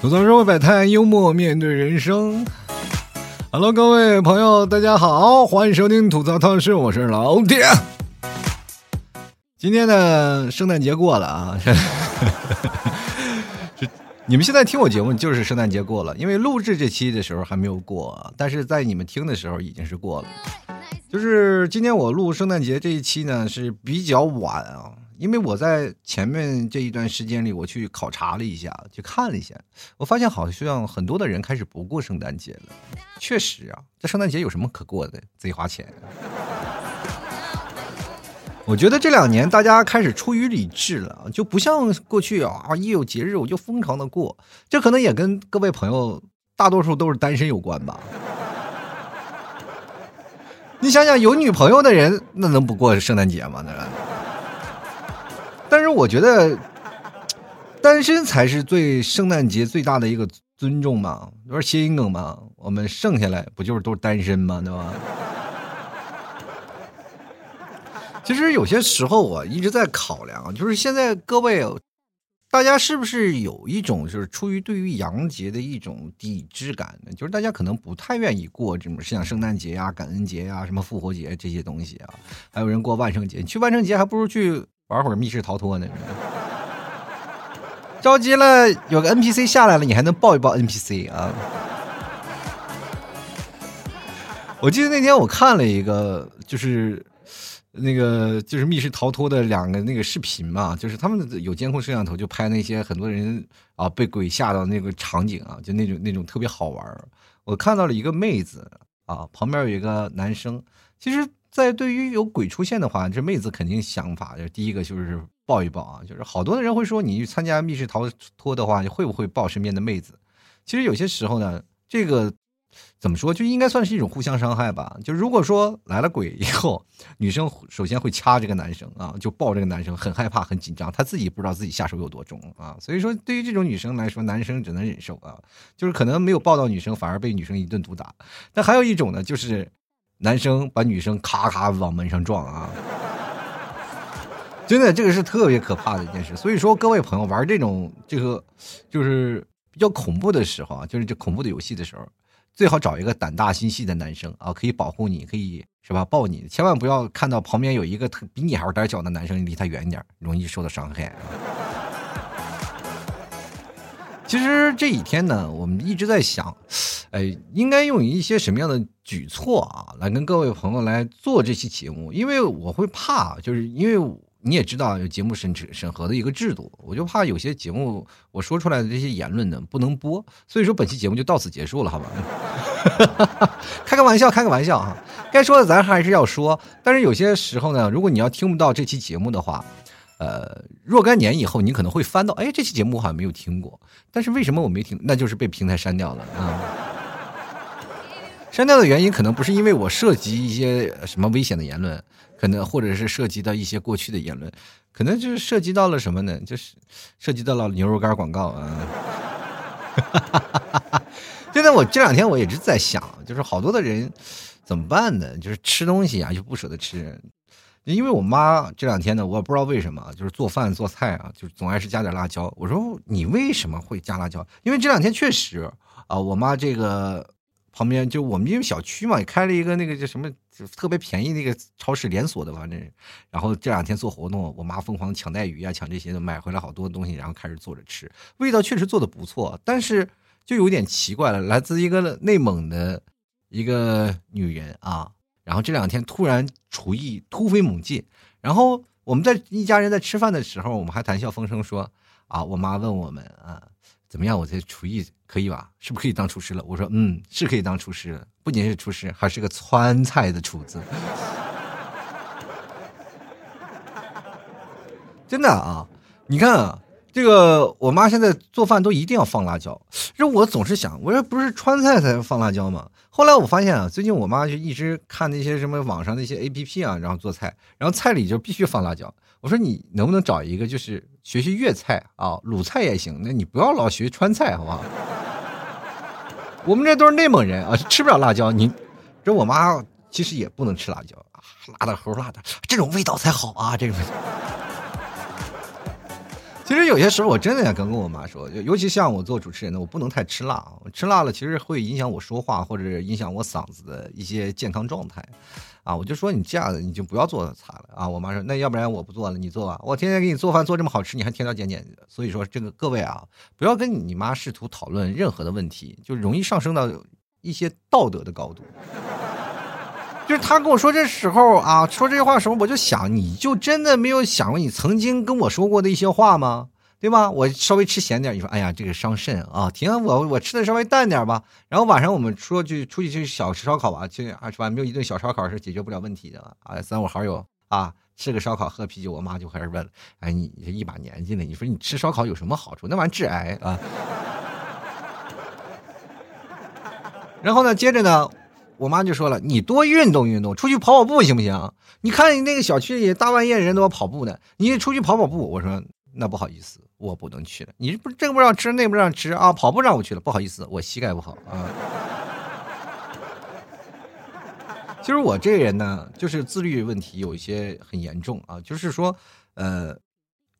吐槽社会百态，幽默面对人生。Hello，各位朋友，大家好，欢迎收听吐槽透视，我是老铁。今天的圣诞节过了啊，你们现在听我节目就是圣诞节过了，因为录制这期的时候还没有过，但是在你们听的时候已经是过了。就是今天我录圣诞节这一期呢是比较晚啊。因为我在前面这一段时间里，我去考察了一下，去看了一下，我发现好像很多的人开始不过圣诞节了。确实啊，这圣诞节有什么可过的？贼花钱。我觉得这两年大家开始出于理智了，就不像过去啊，一有节日我就疯狂的过。这可能也跟各位朋友大多数都是单身有关吧。你想想，有女朋友的人，那能不过圣诞节吗？那个？但是我觉得，单身才是对圣诞节最大的一个尊重嘛，不是谐音梗嘛？我们剩下来不就是都是单身吗？对吧？其实有些时候我一直在考量，就是现在各位大家是不是有一种就是出于对于洋节的一种抵制感呢？就是大家可能不太愿意过这种像圣诞节呀、感恩节呀、什么复活节这些东西啊，还有人过万圣节，你去万圣节还不如去。玩会儿密室逃脱呢，着急了，有个 NPC 下来了，你还能抱一抱 NPC 啊？我记得那天我看了一个，就是那个就是密室逃脱的两个那个视频嘛，就是他们有监控摄像头就拍那些很多人啊被鬼吓到那个场景啊，就那种那种特别好玩我看到了一个妹子啊，旁边有一个男生，其实。在对于有鬼出现的话，这妹子肯定想法就是第一个就是抱一抱啊，就是好多的人会说你去参加密室逃脱的话，你会不会抱身边的妹子？其实有些时候呢，这个怎么说就应该算是一种互相伤害吧。就如果说来了鬼以后，女生首先会掐这个男生啊，就抱这个男生，很害怕很紧张，她自己不知道自己下手有多重啊。所以说对于这种女生来说，男生只能忍受啊，就是可能没有抱到女生，反而被女生一顿毒打。但还有一种呢，就是。男生把女生咔咔往门上撞啊！真的，这个是特别可怕的一件事。所以说，各位朋友玩这种这个就是比较恐怖的时候啊，就是这恐怖的游戏的时候，最好找一个胆大心细的男生啊，可以保护你，可以是吧？抱你，千万不要看到旁边有一个特比你还要胆小的男生，离他远点，容易受到伤害。其实这几天呢，我们一直在想，哎，应该用一些什么样的举措啊，来跟各位朋友来做这期节目？因为我会怕，就是因为你也知道有节目审审核的一个制度，我就怕有些节目我说出来的这些言论呢不能播，所以说本期节目就到此结束了，好吧？开个玩笑，开个玩笑啊！该说的咱还是要说，但是有些时候呢，如果你要听不到这期节目的话。呃，若干年以后，你可能会翻到，哎，这期节目我好像没有听过，但是为什么我没听？那就是被平台删掉了啊。删掉的原因可能不是因为我涉及一些什么危险的言论，可能或者是涉及到一些过去的言论，可能就是涉及到了什么呢？就是涉及到了牛肉干广告啊。现在我这两天我一直在想，就是好多的人怎么办呢？就是吃东西啊，就不舍得吃。因为我妈这两天呢，我也不知道为什么，就是做饭做菜啊，就总爱是加点辣椒。我说你为什么会加辣椒？因为这两天确实啊，我妈这个旁边就我们因为小区嘛，也开了一个那个叫什么特别便宜那个超市连锁的，反正然后这两天做活动，我妈疯狂抢带鱼啊，抢这些的，买回来好多东西，然后开始做着吃，味道确实做的不错，但是就有点奇怪了，来自一个内蒙的一个女人啊。然后这两天突然厨艺突飞猛进，然后我们在一家人在吃饭的时候，我们还谈笑风生说啊，我妈问我们啊，怎么样？我这厨艺可以吧？是不是可以当厨师了？我说嗯，是可以当厨师了，不仅是厨师，还是个川菜的厨子。真的啊，你看啊。这个我妈现在做饭都一定要放辣椒，这我总是想，我说不是川菜才放辣椒吗？后来我发现啊，最近我妈就一直看那些什么网上那些 A P P 啊，然后做菜，然后菜里就必须放辣椒。我说你能不能找一个就是学学粤菜啊，鲁菜也行，那你不要老学川菜好不好？我们这都是内蒙人啊，吃不了辣椒。你这我妈其实也不能吃辣椒啊，辣的齁辣的，这种味道才好啊，这个。其实有些时候我真的也跟跟我妈说，尤其像我做主持人的，我不能太吃辣，吃辣了其实会影响我说话或者影响我嗓子的一些健康状态。啊，我就说你这样的你就不要做菜了啊！我妈说那要不然我不做了，你做吧。我天天给你做饭做这么好吃，你还挑挑拣拣的。所以说这个各位啊，不要跟你妈试图讨论任何的问题，就容易上升到一些道德的高度。就是他跟我说这时候啊，说这些话的时候，我就想，你就真的没有想过你曾经跟我说过的一些话吗？对吧？我稍微吃咸点，你说，哎呀，这个伤肾啊！停，我我吃的稍微淡点吧。然后晚上我们说去出去去小吃烧烤吧，去啊是吧？没有一顿小烧烤是解决不了问题的啊！三五好友啊，吃个烧烤喝啤酒，我妈就开始问了，哎，你这一把年纪了，你说你吃烧烤有什么好处？那玩意致癌啊！然后呢，接着呢，我妈就说了，你多运动运动，出去跑跑步行不行？你看你那个小区里大半夜人都要跑步呢，你出去跑跑步。我说那不好意思。我不能去了，你不这不让吃，那不让吃啊！跑步让我去了，不好意思，我膝盖不好啊。其实我这个人呢，就是自律问题有一些很严重啊，就是说，呃，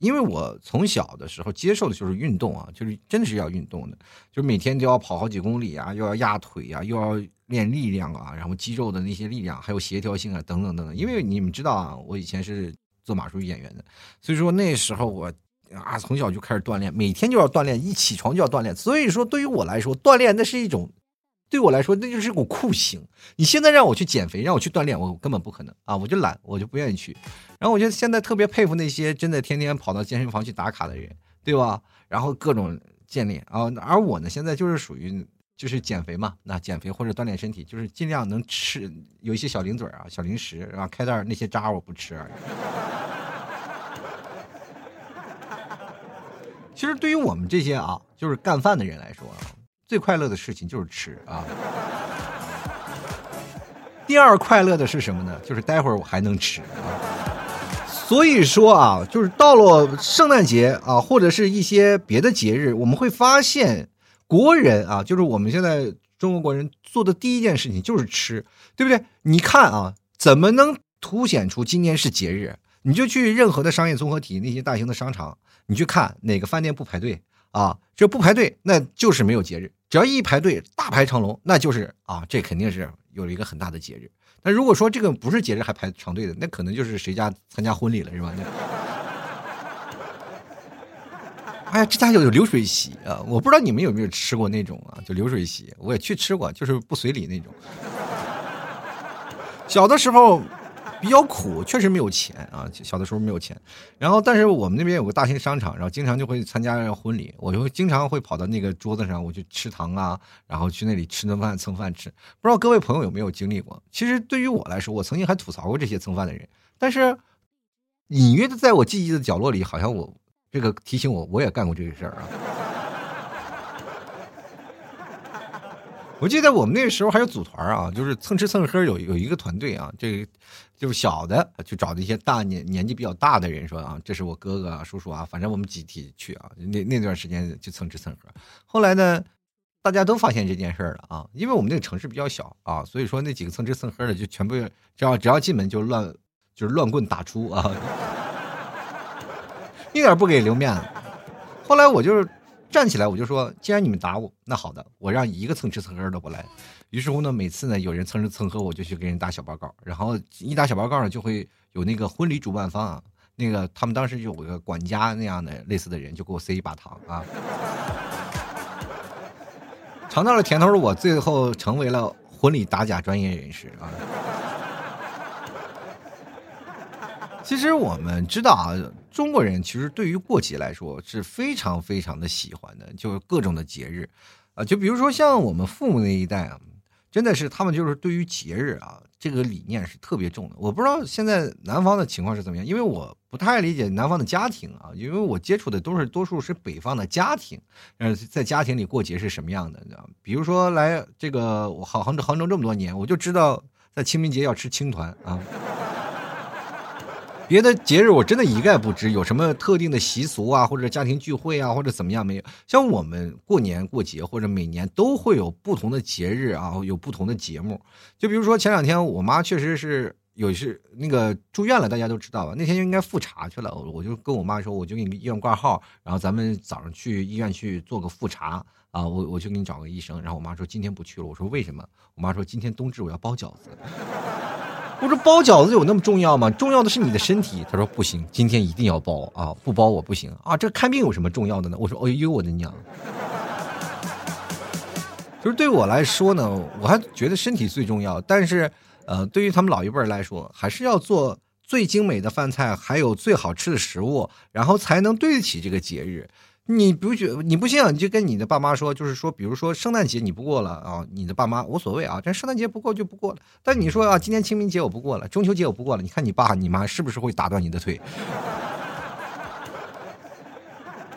因为我从小的时候接受的就是运动啊，就是真的是要运动的，就是每天都要跑好几公里啊，又要压腿啊，又要练力量啊，然后肌肉的那些力量，还有协调性啊，等等等等。因为你们知道啊，我以前是做马术演员的，所以说那时候我。啊，从小就开始锻炼，每天就要锻炼，一起床就要锻炼。所以说，对于我来说，锻炼那是一种，对我来说那就是一种酷刑。你现在让我去减肥，让我去锻炼，我根本不可能啊！我就懒，我就不愿意去。然后我觉得现在特别佩服那些真的天天跑到健身房去打卡的人，对吧？然后各种健练啊，而我呢，现在就是属于就是减肥嘛，那减肥或者锻炼身体，就是尽量能吃有一些小零嘴啊、小零食，然后开袋那些渣我不吃而已。其实对于我们这些啊，就是干饭的人来说，最快乐的事情就是吃啊。第二快乐的是什么呢？就是待会儿我还能吃啊。所以说啊，就是到了圣诞节啊，或者是一些别的节日，我们会发现国人啊，就是我们现在中国国人做的第一件事情就是吃，对不对？你看啊，怎么能凸显出今天是节日？你就去任何的商业综合体那些大型的商场。你去看哪个饭店不排队啊？这不排队，那就是没有节日。只要一排队，大排长龙，那就是啊，这肯定是有一个很大的节日。那如果说这个不是节日还排长队的，那可能就是谁家参加婚礼了，是吧？哎呀，这家有有流水席啊！我不知道你们有没有吃过那种啊，就流水席，我也去吃过，就是不随礼那种。小的时候。比较苦，确实没有钱啊。小的时候没有钱，然后但是我们那边有个大型商场，然后经常就会参加婚礼，我就经常会跑到那个桌子上，我去吃糖啊，然后去那里吃顿饭蹭饭吃。不知道各位朋友有没有经历过？其实对于我来说，我曾经还吐槽过这些蹭饭的人，但是隐约的在我记忆的角落里，好像我这个提醒我，我也干过这个事儿啊。我记得我们那个时候还有组团啊，就是蹭吃蹭喝有有一个团队啊，这个就是小的就找的一些大年年纪比较大的人说啊，这是我哥哥啊叔叔啊，反正我们集体去啊，那那段时间就蹭吃蹭喝。后来呢，大家都发现这件事了啊，因为我们那个城市比较小啊，所以说那几个蹭吃蹭喝的就全部只要只要进门就乱就是乱棍打出啊，一点不给留面子。后来我就是。站起来，我就说，既然你们打我，那好的，我让一个蹭吃蹭喝的不来。于是乎呢，每次呢有人蹭吃蹭喝，我就去给人打小报告。然后一打小报告呢，就会有那个婚礼主办方啊，那个他们当时有个管家那样的类似的人，就给我塞一把糖啊。尝到了甜头的我，最后成为了婚礼打假专业人士啊。其实我们知道啊，中国人其实对于过节来说是非常非常的喜欢的，就是各种的节日，啊，就比如说像我们父母那一代啊，真的是他们就是对于节日啊这个理念是特别重的。我不知道现在南方的情况是怎么样，因为我不太理解南方的家庭啊，因为我接触的都是多数是北方的家庭，呃，在家庭里过节是什么样的？你知道比如说来这个我杭杭州杭州这么多年，我就知道在清明节要吃青团啊。别的节日我真的一概不知，有什么特定的习俗啊，或者家庭聚会啊，或者怎么样没有？像我们过年过节或者每年都会有不同的节日啊，有不同的节目。就比如说前两天我妈确实是有是那个住院了，大家都知道吧？那天就应该复查去了，我就跟我妈说，我就给你医院挂号，然后咱们早上去医院去做个复查啊，我我就给你找个医生。然后我妈说今天不去了，我说为什么？我妈说今天冬至我要包饺子。我说包饺子有那么重要吗？重要的是你的身体。他说不行，今天一定要包啊，不包我不行啊。这看病有什么重要的呢？我说哎呦我的娘！就是对我来说呢，我还觉得身体最重要，但是。呃，对于他们老一辈儿来说，还是要做最精美的饭菜，还有最好吃的食物，然后才能对得起这个节日。你不觉你不信，你就跟你的爸妈说，就是说，比如说圣诞节你不过了啊，你的爸妈无所谓啊，这圣诞节不过就不过了。但你说啊，今天清明节我不过了，中秋节我不过了，你看你爸你妈是不是会打断你的腿？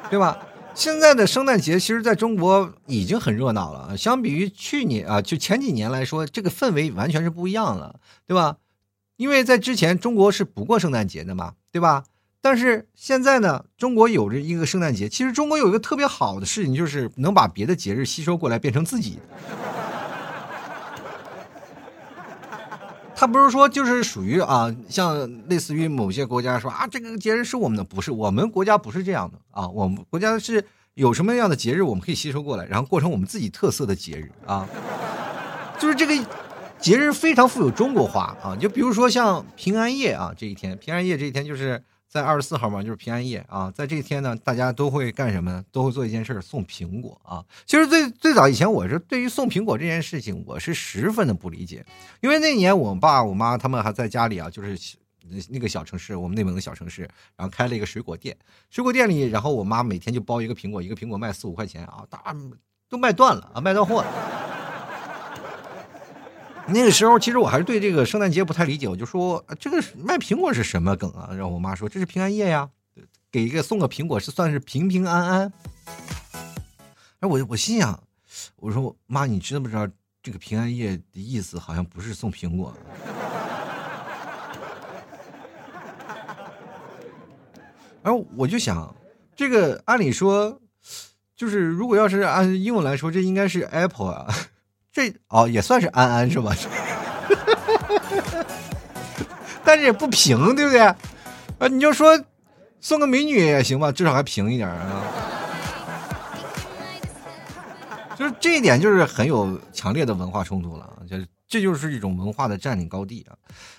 对吧？现在的圣诞节，其实在中国已经很热闹了。相比于去年啊，就前几年来说，这个氛围完全是不一样了，对吧？因为在之前，中国是不过圣诞节的嘛，对吧？但是现在呢，中国有着一个圣诞节。其实中国有一个特别好的事情，就是能把别的节日吸收过来，变成自己的。他不是说就是属于啊，像类似于某些国家说啊，这个节日是我们的，不是我们国家不是这样的啊，我们国家是有什么样的节日我们可以吸收过来，然后过成我们自己特色的节日啊，就是这个节日非常富有中国化啊，就比如说像平安夜啊这一天，平安夜这一天就是。在二十四号嘛，就是平安夜啊，在这一天呢，大家都会干什么呢？都会做一件事送苹果啊。其实最最早以前，我是对于送苹果这件事情，我是十分的不理解，因为那年我爸我妈他们还在家里啊，就是那个小城市，我们内蒙的小城市，然后开了一个水果店，水果店里，然后我妈每天就包一个苹果，一个苹果卖四五块钱啊，大都卖断了啊，卖断货了。那个时候，其实我还是对这个圣诞节不太理解，我就说这个卖苹果是什么梗啊？然后我妈说这是平安夜呀，给一个送个苹果是算是平平安安。哎，我我心想，我说妈，你知不知道这个平安夜的意思？好像不是送苹果。然后我就想，这个按理说，就是如果要是按英文来说，这应该是 Apple 啊。这哦也算是安安是吧？但是也不平，对不对？啊，你就说送个美女也行吧，至少还平一点啊。就是这一点，就是很有强烈的文化冲突了。就是这就是一种文化的占领高地啊。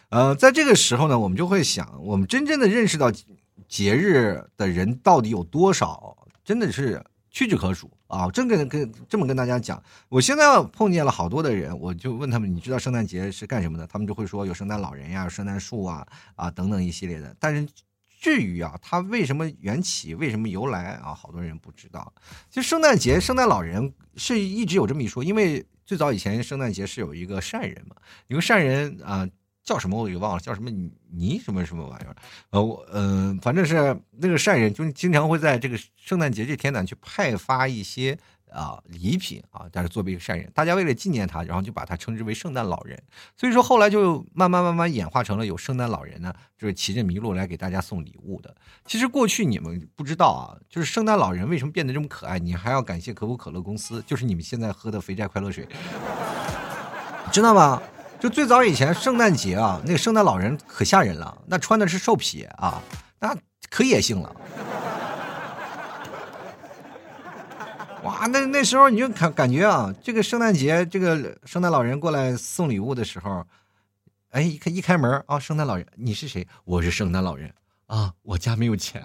呃，在这个时候呢，我们就会想，我们真正的认识到节日的人到底有多少，真的是。屈指可数啊！真跟跟这么跟大家讲，我现在碰见了好多的人，我就问他们，你知道圣诞节是干什么的？他们就会说有圣诞老人呀、圣诞树啊啊等等一系列的。但是至于啊，它为什么缘起、为什么由来啊，好多人不知道。其实圣诞节、圣诞老人是一直有这么一说，因为最早以前圣诞节是有一个善人嘛，有个善人啊。叫什么我给忘了，叫什么泥什么什么玩意儿？呃，我嗯，反正是那个善人，就经常会在这个圣诞节这天呢，去派发一些啊礼品啊，但是作为一个善人，大家为了纪念他，然后就把他称之为圣诞老人。所以说后来就慢慢慢慢演化成了有圣诞老人呢，就是骑着麋鹿来给大家送礼物的。其实过去你们不知道啊，就是圣诞老人为什么变得这么可爱，你还要感谢可口可乐公司，就是你们现在喝的肥宅快乐水，知道吗？就最早以前圣诞节啊，那个圣诞老人可吓人了，那穿的是兽皮啊，那可野性了。哇，那那时候你就感感觉啊，这个圣诞节，这个圣诞老人过来送礼物的时候，哎，一开一开门啊，圣诞老人，你是谁？我是圣诞老人啊，我家没有钱，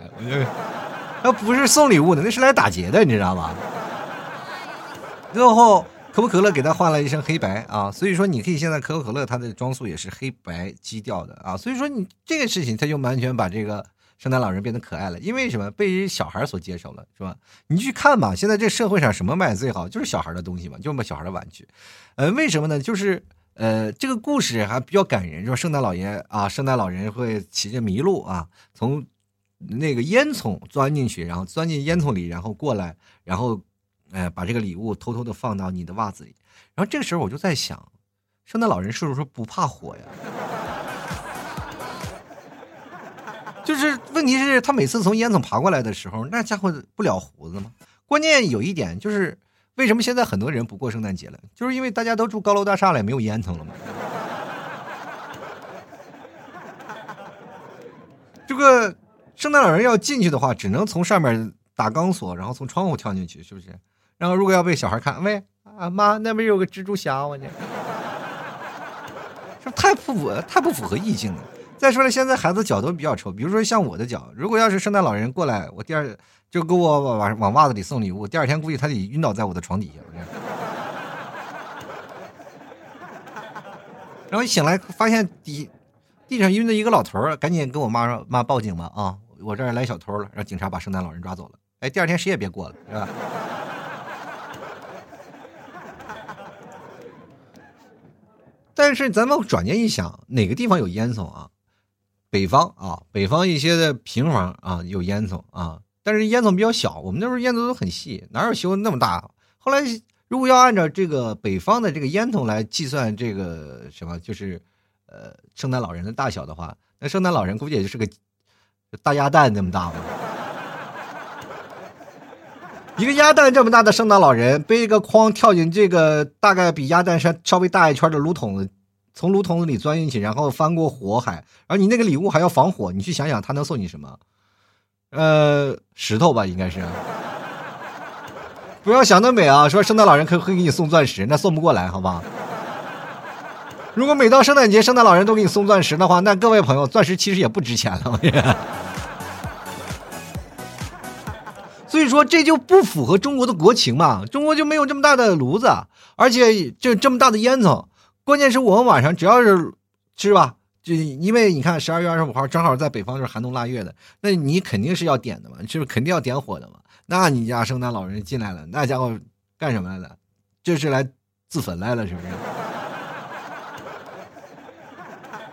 那不是送礼物的，那是来打劫的，你知道吗？最后。可口可乐给他换了一身黑白啊，所以说你可以现在可口可乐它的装束也是黑白基调的啊，所以说你这个事情他就完全把这个圣诞老人变得可爱了，因为什么被小孩所接受了是吧？你去看吧，现在这社会上什么卖的最好就是小孩的东西嘛，就卖小孩的玩具，呃，为什么呢？就是呃这个故事还比较感人，说圣诞老爷啊，圣诞老人会骑着麋鹿啊，从那个烟囱钻进去，然后钻进烟囱里，然后过来，然后。哎，把这个礼物偷偷的放到你的袜子里，然后这个时候我就在想，圣诞老人是不是不怕火呀？就是问题是，他每次从烟囱爬过来的时候，那家伙不了胡子吗？关键有一点就是，为什么现在很多人不过圣诞节了？就是因为大家都住高楼大厦了，没有烟囱了嘛。这个圣诞老人要进去的话，只能从上面打钢索，然后从窗户跳进去，是不是？然后如果要被小孩看，喂，啊妈，那边有个蜘蛛侠，我这，这太不符，太不符合意境了。再说了，现在孩子脚都比较臭，比如说像我的脚，如果要是圣诞老人过来，我第二就给我往往袜子里送礼物，第二天估计他得晕倒在我的床底下。然后一醒来发现地地上晕的一个老头儿，赶紧跟我妈说：“妈，报警吧！啊，我这儿来小偷了。”让警察把圣诞老人抓走了。哎，第二天谁也别过了，是吧？但是咱们转念一想，哪个地方有烟囱啊？北方啊，北方一些的平房啊有烟囱啊，但是烟囱比较小。我们那时候烟囱都很细，哪有修那么大？后来如果要按照这个北方的这个烟囱来计算这个什么，就是呃圣诞老人的大小的话，那圣诞老人估计也就是个大鸭蛋那么大吧。一个鸭蛋这么大的圣诞老人背一个筐跳进这个大概比鸭蛋稍稍微大一圈的炉筒子。从炉筒子里钻进去，然后翻过火海，然后你那个礼物还要防火，你去想想他能送你什么？呃，石头吧，应该是。不要想得美啊，说圣诞老人可会给你送钻石，那送不过来，好吧？如果每到圣诞节，圣诞老人都给你送钻石的话，那各位朋友，钻石其实也不值钱了。我 说这就不符合中国的国情嘛，中国就没有这么大的炉子，而且就这么大的烟囱。关键是我们晚上只要是是吧，就因为你看十二月二十五号正好在北方是寒冬腊月的，那你肯定是要点的嘛，是不是肯定要点火的嘛？那你家圣诞老人进来了，那家伙干什么来了？这是来自焚来了，是不是？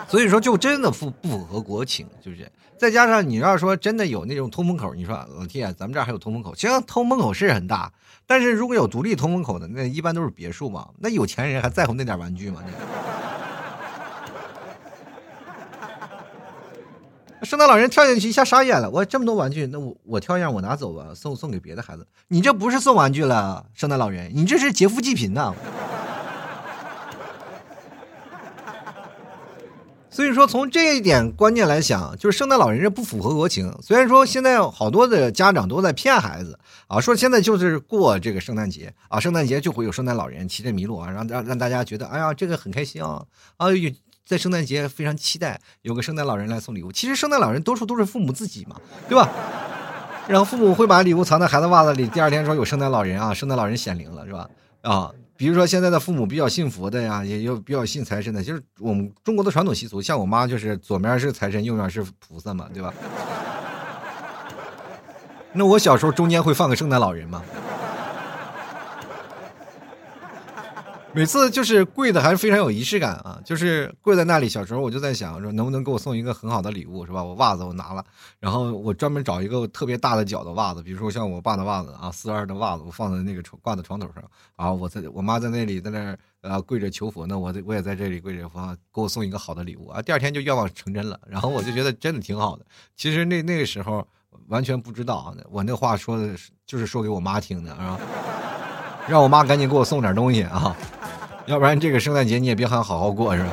所以说就真的不不符合国情，就是？再加上你要说真的有那种通风口，你说老天，咱们这儿还有通风口，其实通风口是很大。但是如果有独立通风口的，那一般都是别墅嘛。那有钱人还在乎那点玩具吗？圣诞老人跳进去一下傻眼了，我这么多玩具，那我我挑一样我拿走吧，送送给别的孩子。你这不是送玩具了，圣诞老人，你这是劫富济贫呐！所以说，从这一点观念来讲，就是圣诞老人这不符合国情。虽然说现在好多的家长都在骗孩子啊，说现在就是过这个圣诞节啊，圣诞节就会有圣诞老人骑着麋鹿啊，让让让大家觉得，哎呀，这个很开心啊啊，在圣诞节非常期待有个圣诞老人来送礼物。其实圣诞老人多数都是父母自己嘛，对吧？然后父母会把礼物藏在孩子袜子里，第二天说有圣诞老人啊，圣诞老人显灵了，是吧？啊。比如说现在的父母比较信佛的呀，也有比较信财神的，就是我们中国的传统习俗。像我妈就是左面是财神，右面是菩萨嘛，对吧？那我小时候中间会放个圣诞老人吗。每次就是跪的还是非常有仪式感啊，就是跪在那里。小时候我就在想，说能不能给我送一个很好的礼物，是吧？我袜子我拿了，然后我专门找一个特别大的脚的袜子，比如说像我爸的袜子啊，四二的袜子，我放在那个床挂在床头上啊。我在我妈在那里在那呃跪着求佛，那我我也在这里跪着佛，给我送一个好的礼物啊。第二天就愿望成真了，然后我就觉得真的挺好的。其实那那个时候完全不知道啊，我那话说的就是说给我妈听的啊，让我妈赶紧给我送点东西啊。要不然这个圣诞节你也别喊好好过是吧？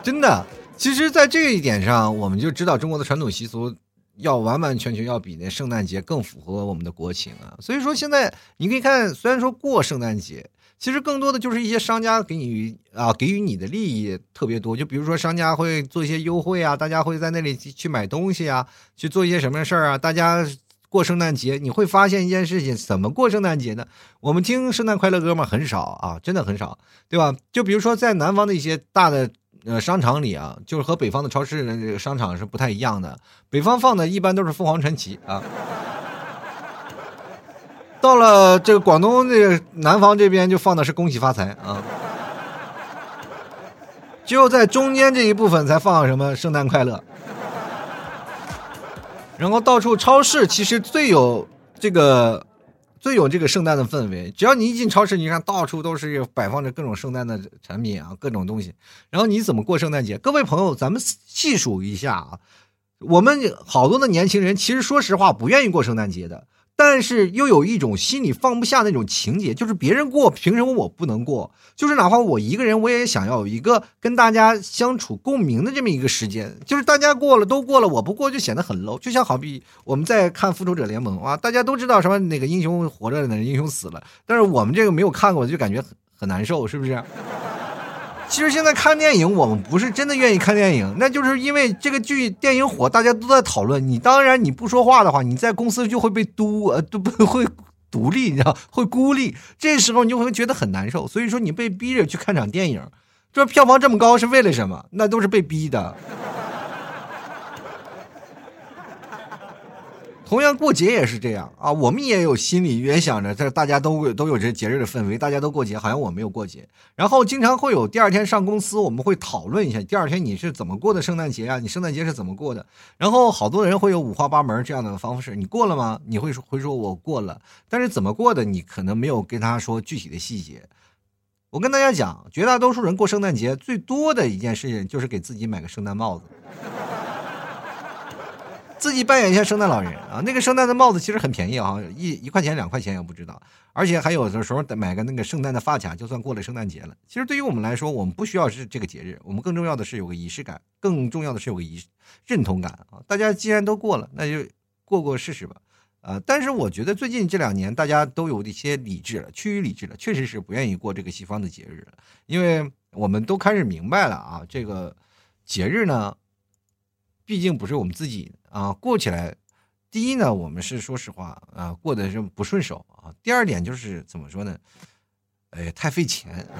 真的，其实，在这一点上，我们就知道中国的传统习俗要完完全全要比那圣诞节更符合我们的国情啊。所以说，现在你可以看，虽然说过圣诞节，其实更多的就是一些商家给你啊给予你的利益特别多。就比如说，商家会做一些优惠啊，大家会在那里去买东西啊，去做一些什么事儿啊，大家。过圣诞节你会发现一件事情，怎么过圣诞节呢？我们听圣诞快乐歌嘛，很少啊，真的很少，对吧？就比如说在南方的一些大的呃商场里啊，就是和北方的超市的这个商场是不太一样的。北方放的一般都是凤凰传奇啊，到了这个广东这个南方这边就放的是恭喜发财啊，只有在中间这一部分才放什么圣诞快乐。然后到处超市其实最有这个最有这个圣诞的氛围，只要你一进超市，你看到处都是摆放着各种圣诞的产品啊，各种东西。然后你怎么过圣诞节？各位朋友，咱们细数一下啊，我们好多的年轻人其实说实话不愿意过圣诞节的，但是又有一种心里放不下那种情节，就是别人过，凭什么我不能过？就是哪怕我一个人，我也想要一个跟大家相处共鸣的这么一个时间。就是大家过了都过了，我不过就显得很 low。就像好比我们在看《复仇者联盟》啊，大家都知道什么哪个英雄活着，哪个英雄死了，但是我们这个没有看过，就感觉很很难受，是不是？其实现在看电影，我们不是真的愿意看电影，那就是因为这个剧电影火，大家都在讨论。你当然你不说话的话，你在公司就会被督呃都不会独立，你知道会孤立。这时候你就会觉得很难受。所以说你被逼着去看场电影，这票房这么高是为了什么？那都是被逼的。同样过节也是这样啊，我们也有心里也想着，这大家都都有这节日的氛围，大家都过节，好像我没有过节。然后经常会有第二天上公司，我们会讨论一下第二天你是怎么过的圣诞节啊？你圣诞节是怎么过的？然后好多人会有五花八门这样的方式，你过了吗？你会会说我过了，但是怎么过的你可能没有跟他说具体的细节。我跟大家讲，绝大多数人过圣诞节最多的一件事情就是给自己买个圣诞帽子。自己扮演一下圣诞老人啊，那个圣诞的帽子其实很便宜啊，一一块钱两块钱也不知道，而且还有的时候买个那个圣诞的发卡，就算过了圣诞节了。其实对于我们来说，我们不需要是这个节日，我们更重要的是有个仪式感，更重要的是有个仪认同感啊。大家既然都过了，那就过过试试吧，啊！但是我觉得最近这两年大家都有一些理智了，趋于理智了，确实是不愿意过这个西方的节日了，因为我们都开始明白了啊，这个节日呢。毕竟不是我们自己啊，过起来，第一呢，我们是说实话啊，过得是不顺手啊。第二点就是怎么说呢？哎，太费钱，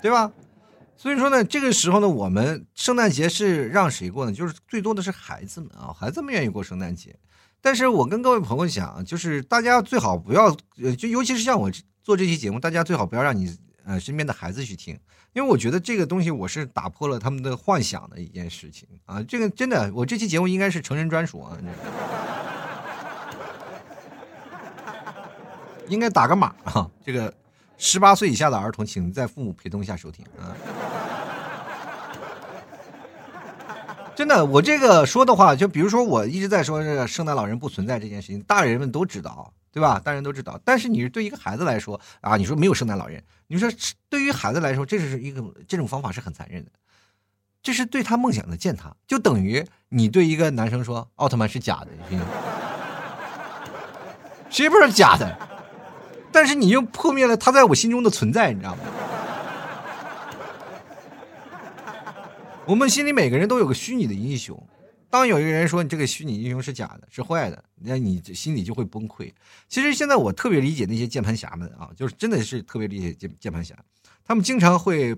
对吧？所以说呢，这个时候呢，我们圣诞节是让谁过呢？就是最多的是孩子们啊，孩子们愿意过圣诞节。但是我跟各位朋友讲，就是大家最好不要，就尤其是像我做这期节目，大家最好不要让你呃身边的孩子去听。因为我觉得这个东西我是打破了他们的幻想的一件事情啊！这个真的，我这期节目应该是成人专属啊，应该打个码啊！这个十八岁以下的儿童，请在父母陪同下收听啊！真的，我这个说的话，就比如说我一直在说这个圣诞老人不存在这件事情，大人们都知道。对吧？大人都知道，但是你是对一个孩子来说啊，你说没有圣诞老人，你说对于孩子来说，这是一个这种方法是很残忍的，这是对他梦想的践踏，就等于你对一个男生说奥特曼是假的，谁不知道假的？但是你又破灭了他在我心中的存在，你知道吗？我们心里每个人都有个虚拟的英雄。当有一个人说你这个虚拟英雄是假的，是坏的，那你心里就会崩溃。其实现在我特别理解那些键盘侠们啊，就是真的是特别理解键键盘侠，他们经常会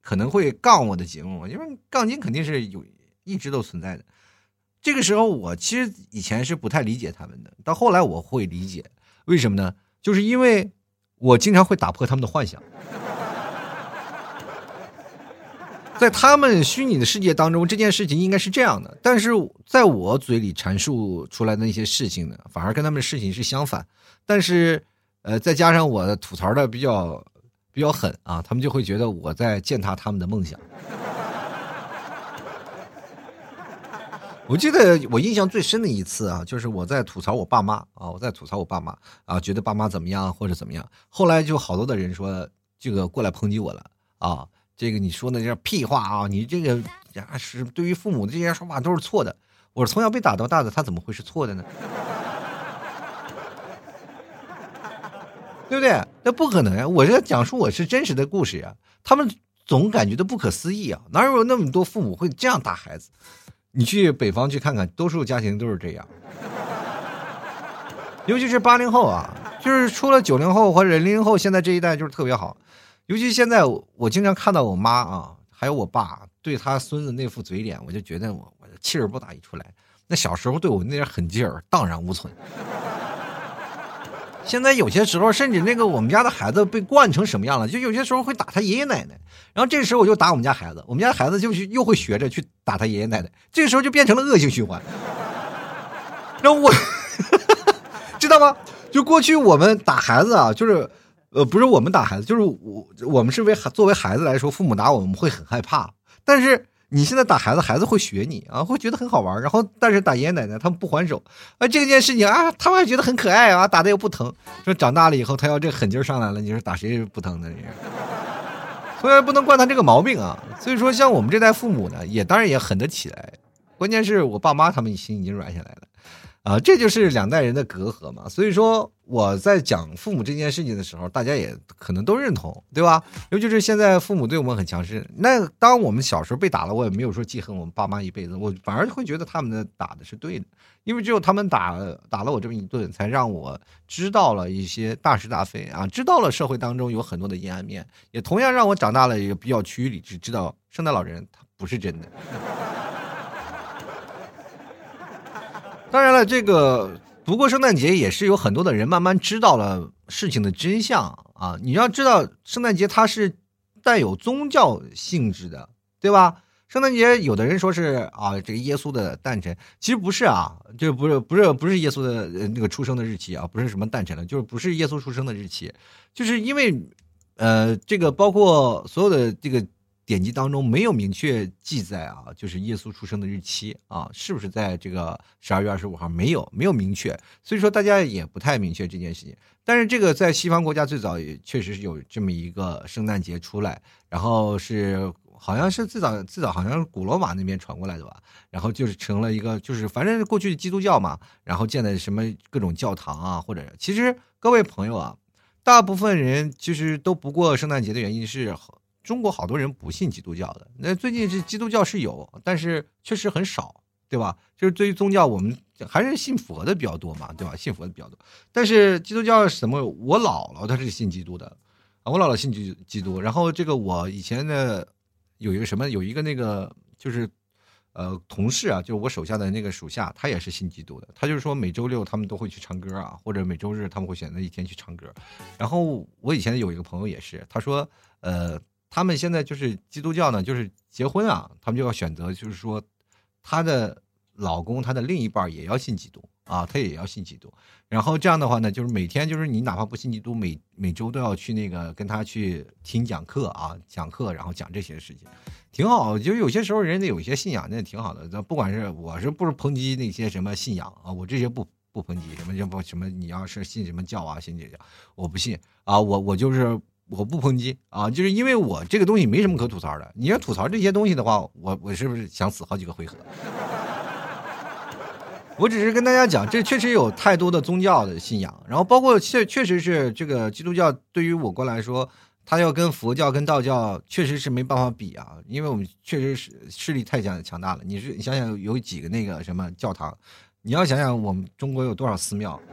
可能会杠我的节目，因为杠精肯定是有一直都存在的。这个时候我其实以前是不太理解他们的，到后来我会理解，为什么呢？就是因为我经常会打破他们的幻想。在他们虚拟的世界当中，这件事情应该是这样的，但是在我嘴里阐述出来的那些事情呢，反而跟他们的事情是相反。但是，呃，再加上我吐槽的比较比较狠啊，他们就会觉得我在践踏他们的梦想。我记得我印象最深的一次啊，就是我在吐槽我爸妈啊，我在吐槽我爸妈啊，觉得爸妈怎么样或者怎么样。后来就好多的人说这个过来抨击我了啊。这个你说的这屁话啊！你这个呀是对于父母的这些说法都是错的。我是从小被打到大的，他怎么会是错的呢？对不对？那不可能呀！我这讲述我是真实的故事呀。他们总感觉到不可思议啊！哪有那么多父母会这样打孩子？你去北方去看看，多数家庭都是这样。尤其是八零后啊，就是除了九零后或者零零后，现在这一代就是特别好。尤其现在，我经常看到我妈啊，还有我爸对他孙子那副嘴脸，我就觉得我我气儿不打一处来。那小时候对我那点狠劲儿荡然无存。现在有些时候，甚至那个我们家的孩子被惯成什么样了，就有些时候会打他爷爷奶奶，然后这时候我就打我们家孩子，我们家孩子就是又会学着去打他爷爷奶奶，这个时候就变成了恶性循环。然后我 知道吗？就过去我们打孩子啊，就是。呃，不是我们打孩子，就是我我们是为作为孩子来说，父母打我们会很害怕。但是你现在打孩子，孩子会学你啊，会觉得很好玩。然后，但是打爷爷奶奶他们不还手啊，这件事情啊，他们还觉得很可爱啊，打的又不疼。说长大了以后，他要这狠劲上来了，你说打谁不疼呢？所以不能惯他这个毛病啊。所以说，像我们这代父母呢，也当然也狠得起来。关键是我爸妈他们心已经软下来了。啊，这就是两代人的隔阂嘛。所以说，我在讲父母这件事情的时候，大家也可能都认同，对吧？尤其是现在父母对我们很强势。那当我们小时候被打了，我也没有说记恨我们爸妈一辈子，我反而会觉得他们的打的是对的，因为只有他们打打了我这么一顿，才让我知道了一些大是大非啊，知道了社会当中有很多的阴暗面，也同样让我长大了一个比较趋于理智，知道圣诞老人他不是真的。当然了，这个不过圣诞节也是有很多的人慢慢知道了事情的真相啊！你要知道，圣诞节它是带有宗教性质的，对吧？圣诞节有的人说是啊，这个耶稣的诞辰，其实不是啊，就不是不是不是耶稣的那个出生的日期啊，不是什么诞辰了，就是不是耶稣出生的日期，就是因为呃，这个包括所有的这个。典籍当中没有明确记载啊，就是耶稣出生的日期啊，是不是在这个十二月二十五号？没有，没有明确，所以说大家也不太明确这件事情。但是这个在西方国家最早也确实是有这么一个圣诞节出来，然后是好像是最早最早好像是古罗马那边传过来的吧，然后就是成了一个就是反正过去基督教嘛，然后建的什么各种教堂啊，或者其实各位朋友啊，大部分人其实都不过圣诞节的原因是。中国好多人不信基督教的，那最近是基督教是有，但是确实很少，对吧？就是对于宗教，我们还是信佛的比较多嘛，对吧？信佛的比较多。但是基督教什么？我姥姥她是信基督的，啊，我姥姥信基基督。然后这个我以前的有一个什么，有一个那个就是呃同事啊，就是我手下的那个属下，他也是信基督的。他就是说每周六他们都会去唱歌啊，或者每周日他们会选择一天去唱歌。然后我以前有一个朋友也是，他说呃。他们现在就是基督教呢，就是结婚啊，他们就要选择，就是说，她的老公，她的另一半也要信基督啊，他也要信基督。然后这样的话呢，就是每天就是你哪怕不信基督，每每周都要去那个跟他去听讲课啊，讲课，然后讲这些事情，挺好。就有些时候人家有些信仰，那挺好的。不管是我是不是抨击那些什么信仰啊，我这些不不抨击什么就不什么，你要是信什么教啊，信这教，我不信啊，我我就是。我不抨击啊，就是因为我这个东西没什么可吐槽的。你要吐槽这些东西的话，我我是不是想死好几个回合？我只是跟大家讲，这确实有太多的宗教的信仰，然后包括确确实是这个基督教对于我国来说，它要跟佛教跟道教确实是没办法比啊，因为我们确实是势力太强强大了。你是你想想有几个那个什么教堂？你要想想我们中国有多少寺庙，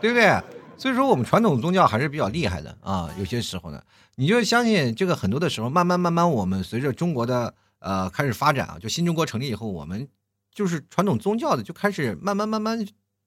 对不对？所以说，我们传统宗教还是比较厉害的啊。有些时候呢，你就相信这个很多的时候，慢慢慢慢，我们随着中国的呃开始发展啊，就新中国成立以后，我们就是传统宗教的就开始慢慢慢慢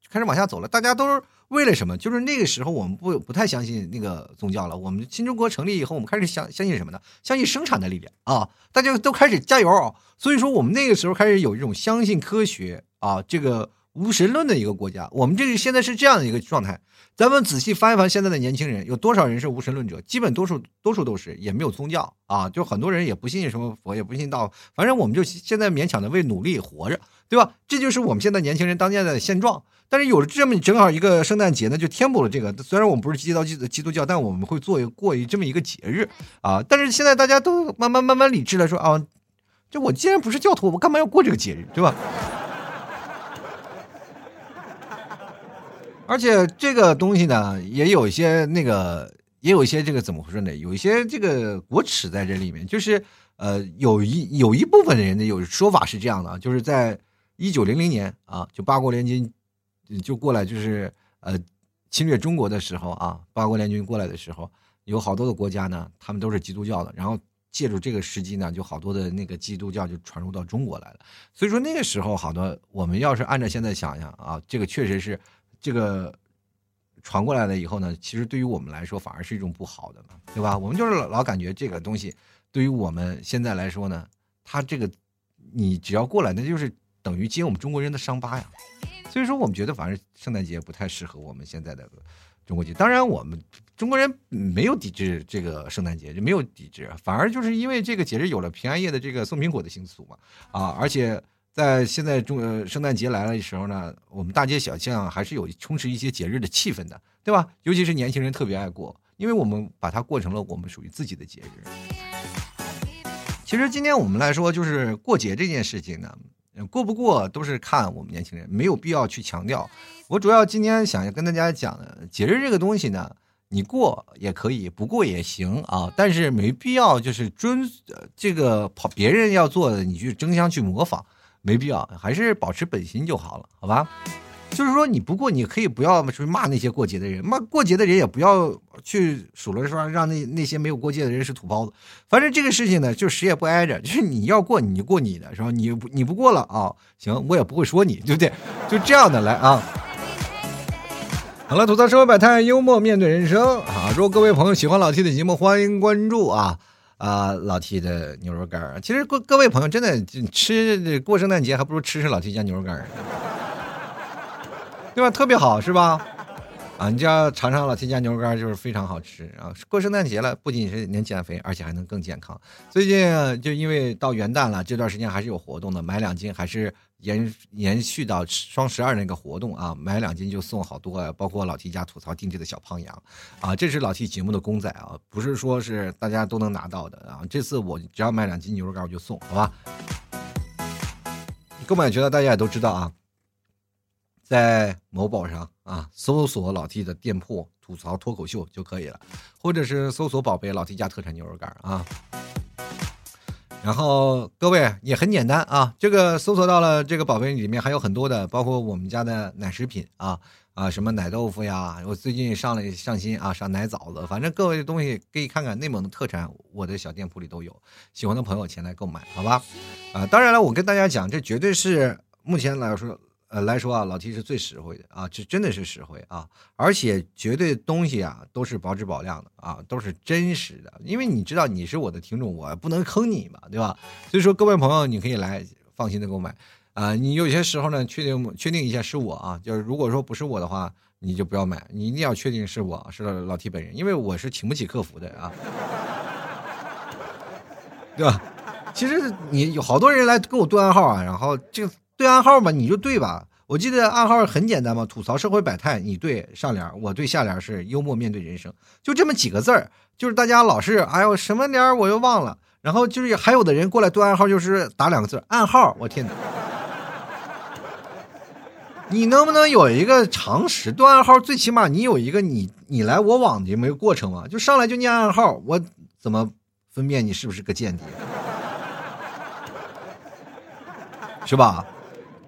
开始往下走了。大家都是为了什么？就是那个时候我们不不太相信那个宗教了。我们新中国成立以后，我们开始相相信什么呢？相信生产的力量啊！大家都开始加油。所以说，我们那个时候开始有一种相信科学啊，这个无神论的一个国家。我们这个现在是这样的一个状态。咱们仔细翻一翻，现在的年轻人有多少人是无神论者？基本多数多数都是，也没有宗教啊，就很多人也不信什么佛，也不信道，反正我们就现在勉强的为努力活着，对吧？这就是我们现在年轻人当下的现状。但是有了这么正好一个圣诞节呢，就填补了这个。虽然我们不是基督教基督教，但我们会做过一这么一个节日啊。但是现在大家都慢慢慢慢理智了，说啊，这我既然不是教徒，我干嘛要过这个节日，对吧？而且这个东西呢，也有一些那个，也有一些这个怎么回事呢？有一些这个国耻在这里面，就是呃，有一有一部分人的有说法是这样的，就是在一九零零年啊，就八国联军就过来，就是呃侵略中国的时候啊，八国联军过来的时候，有好多的国家呢，他们都是基督教的，然后借助这个时机呢，就好多的那个基督教就传入到中国来了。所以说那个时候，好多我们要是按照现在想想啊，这个确实是。这个传过来了以后呢，其实对于我们来说反而是一种不好的嘛，对吧？我们就是老感觉这个东西对于我们现在来说呢，它这个你只要过来，那就是等于揭我们中国人的伤疤呀。所以说，我们觉得反正圣诞节不太适合我们现在的中国节。当然，我们中国人没有抵制这个圣诞节，就没有抵制，反而就是因为这个节日有了平安夜的这个送苹果的习俗嘛，啊，而且在现在中呃圣诞节来了的时候呢，我们大街小巷还是有充斥一些节日的气氛的，对吧？尤其是年轻人特别爱过，因为我们把它过成了我们属于自己的节日。其实今天我们来说，就是过节这件事情呢，过不过都是看我们年轻人，没有必要去强调。我主要今天想要跟大家讲的，节日这个东西呢，你过也可以，不过也行啊，但是没必要就是遵呃这个跑别人要做的，你去争相去模仿，没必要，还是保持本心就好了，好吧？就是说，你不过你可以不要去骂那些过节的人，骂过节的人也不要去数落说让那那些没有过节的人是土包子。反正这个事情呢，就谁也不挨着，就是你要过你就过你的，是吧？你你不过了啊，行，我也不会说你，对不对？就这样的来啊。好了，吐槽生活百态，幽默面对人生啊！如果各位朋友喜欢老 T 的节目，欢迎关注啊啊老 T 的牛肉干其实各各位朋友真的吃过圣诞节，还不如吃吃老 T 家牛肉干 对吧？特别好，是吧？啊，你只要尝尝老 T 家牛肉干，就是非常好吃啊！过圣诞节了，不仅是能减肥，而且还能更健康。最近就因为到元旦了，这段时间还是有活动的，买两斤还是延延续到双十二那个活动啊！买两斤就送好多，包括老 T 家吐槽定制的小胖羊啊！这是老 T 节目的公仔啊，不是说是大家都能拿到的啊！这次我只要买两斤牛肉干，我就送，好吧？购买渠道大家也都知道啊。在某宝上啊，搜索老 T 的店铺吐槽脱口秀就可以了，或者是搜索宝贝老 T 家特产牛肉干啊。然后各位也很简单啊，这个搜索到了这个宝贝里面还有很多的，包括我们家的奶食品啊啊，什么奶豆腐呀，我最近上了上新啊，上奶枣子，反正各位的东西可以看看内蒙的特产，我的小店铺里都有，喜欢的朋友前来购买，好吧？啊，当然了，我跟大家讲，这绝对是目前来说。呃，来说啊，老 T 是最实惠的啊，这真的是实惠啊，而且绝对东西啊都是保质保量的啊，都是真实的。因为你知道你是我的听众，我不能坑你嘛，对吧？所以说各位朋友，你可以来放心的购买啊。你有些时候呢，确定确定一下是我啊，就是如果说不是我的话，你就不要买，你一定要确定是我是老 T 本人，因为我是请不起客服的啊，对吧？其实你有好多人来跟我对暗号啊，然后这个。对暗号嘛，你就对吧。我记得暗号很简单嘛，吐槽社会百态，你对上联，我对下联是幽默面对人生，就这么几个字儿。就是大家老是哎呦什么联我又忘了，然后就是还有的人过来对暗号，就是打两个字暗号。我天哪！你能不能有一个常识？对暗号最起码你有一个你你来我往的这么一个过程嘛？就上来就念暗号，我怎么分辨你是不是个间谍？是吧？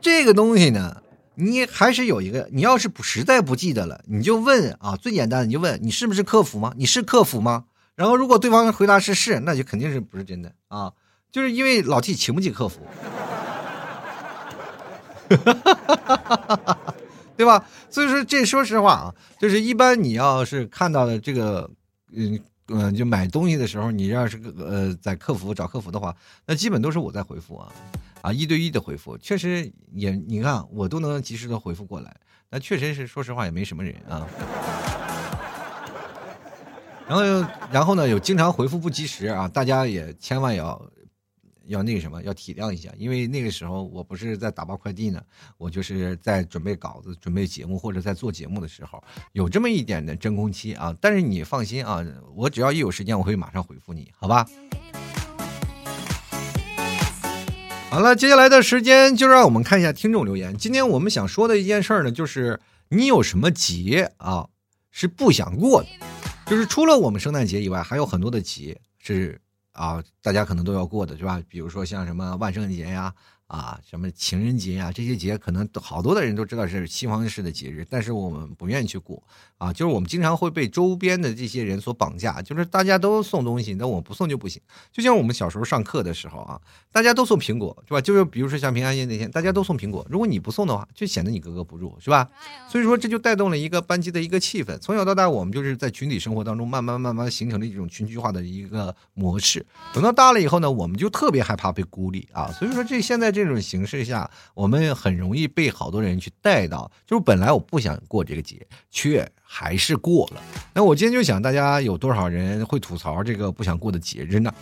这个东西呢，你还是有一个，你要是不实在不记得了，你就问啊，最简单的你就问你是不是客服吗？你是客服吗？然后如果对方回答是是，那就肯定是不是真的啊，就是因为老 T 请不起客服，对吧？所以说这说实话啊，就是一般你要是看到的这个，嗯嗯，就买东西的时候，你要是呃在客服找客服的话，那基本都是我在回复啊。啊，一对一的回复确实也，你看我都能及时的回复过来，那确实是说实话也没什么人啊。然后，然后呢，有经常回复不及时啊，大家也千万要要那个什么，要体谅一下，因为那个时候我不是在打包快递呢，我就是在准备稿子、准备节目或者在做节目的时候，有这么一点的真空期啊。但是你放心啊，我只要一有时间，我会马上回复你，好吧？好了，接下来的时间就让我们看一下听众留言。今天我们想说的一件事呢，就是你有什么节啊是不想过的？就是除了我们圣诞节以外，还有很多的节是啊，大家可能都要过的，是吧？比如说像什么万圣节呀。啊，什么情人节呀，这些节可能好多的人都知道是西方式的节日，但是我们不愿意去过啊。就是我们经常会被周边的这些人所绑架，就是大家都送东西，那我不送就不行。就像我们小时候上课的时候啊，大家都送苹果，是吧？就是比如说像平安夜那天，大家都送苹果，如果你不送的话，就显得你格格不入，是吧？所以说这就带动了一个班级的一个气氛。从小到大，我们就是在群体生活当中慢慢慢慢形成了一种群居化的一个模式。等到大了以后呢，我们就特别害怕被孤立啊。所以说这现在。这种形势下，我们很容易被好多人去带到，就是本来我不想过这个节，却还是过了。那我今天就想，大家有多少人会吐槽这个不想过的节日呢？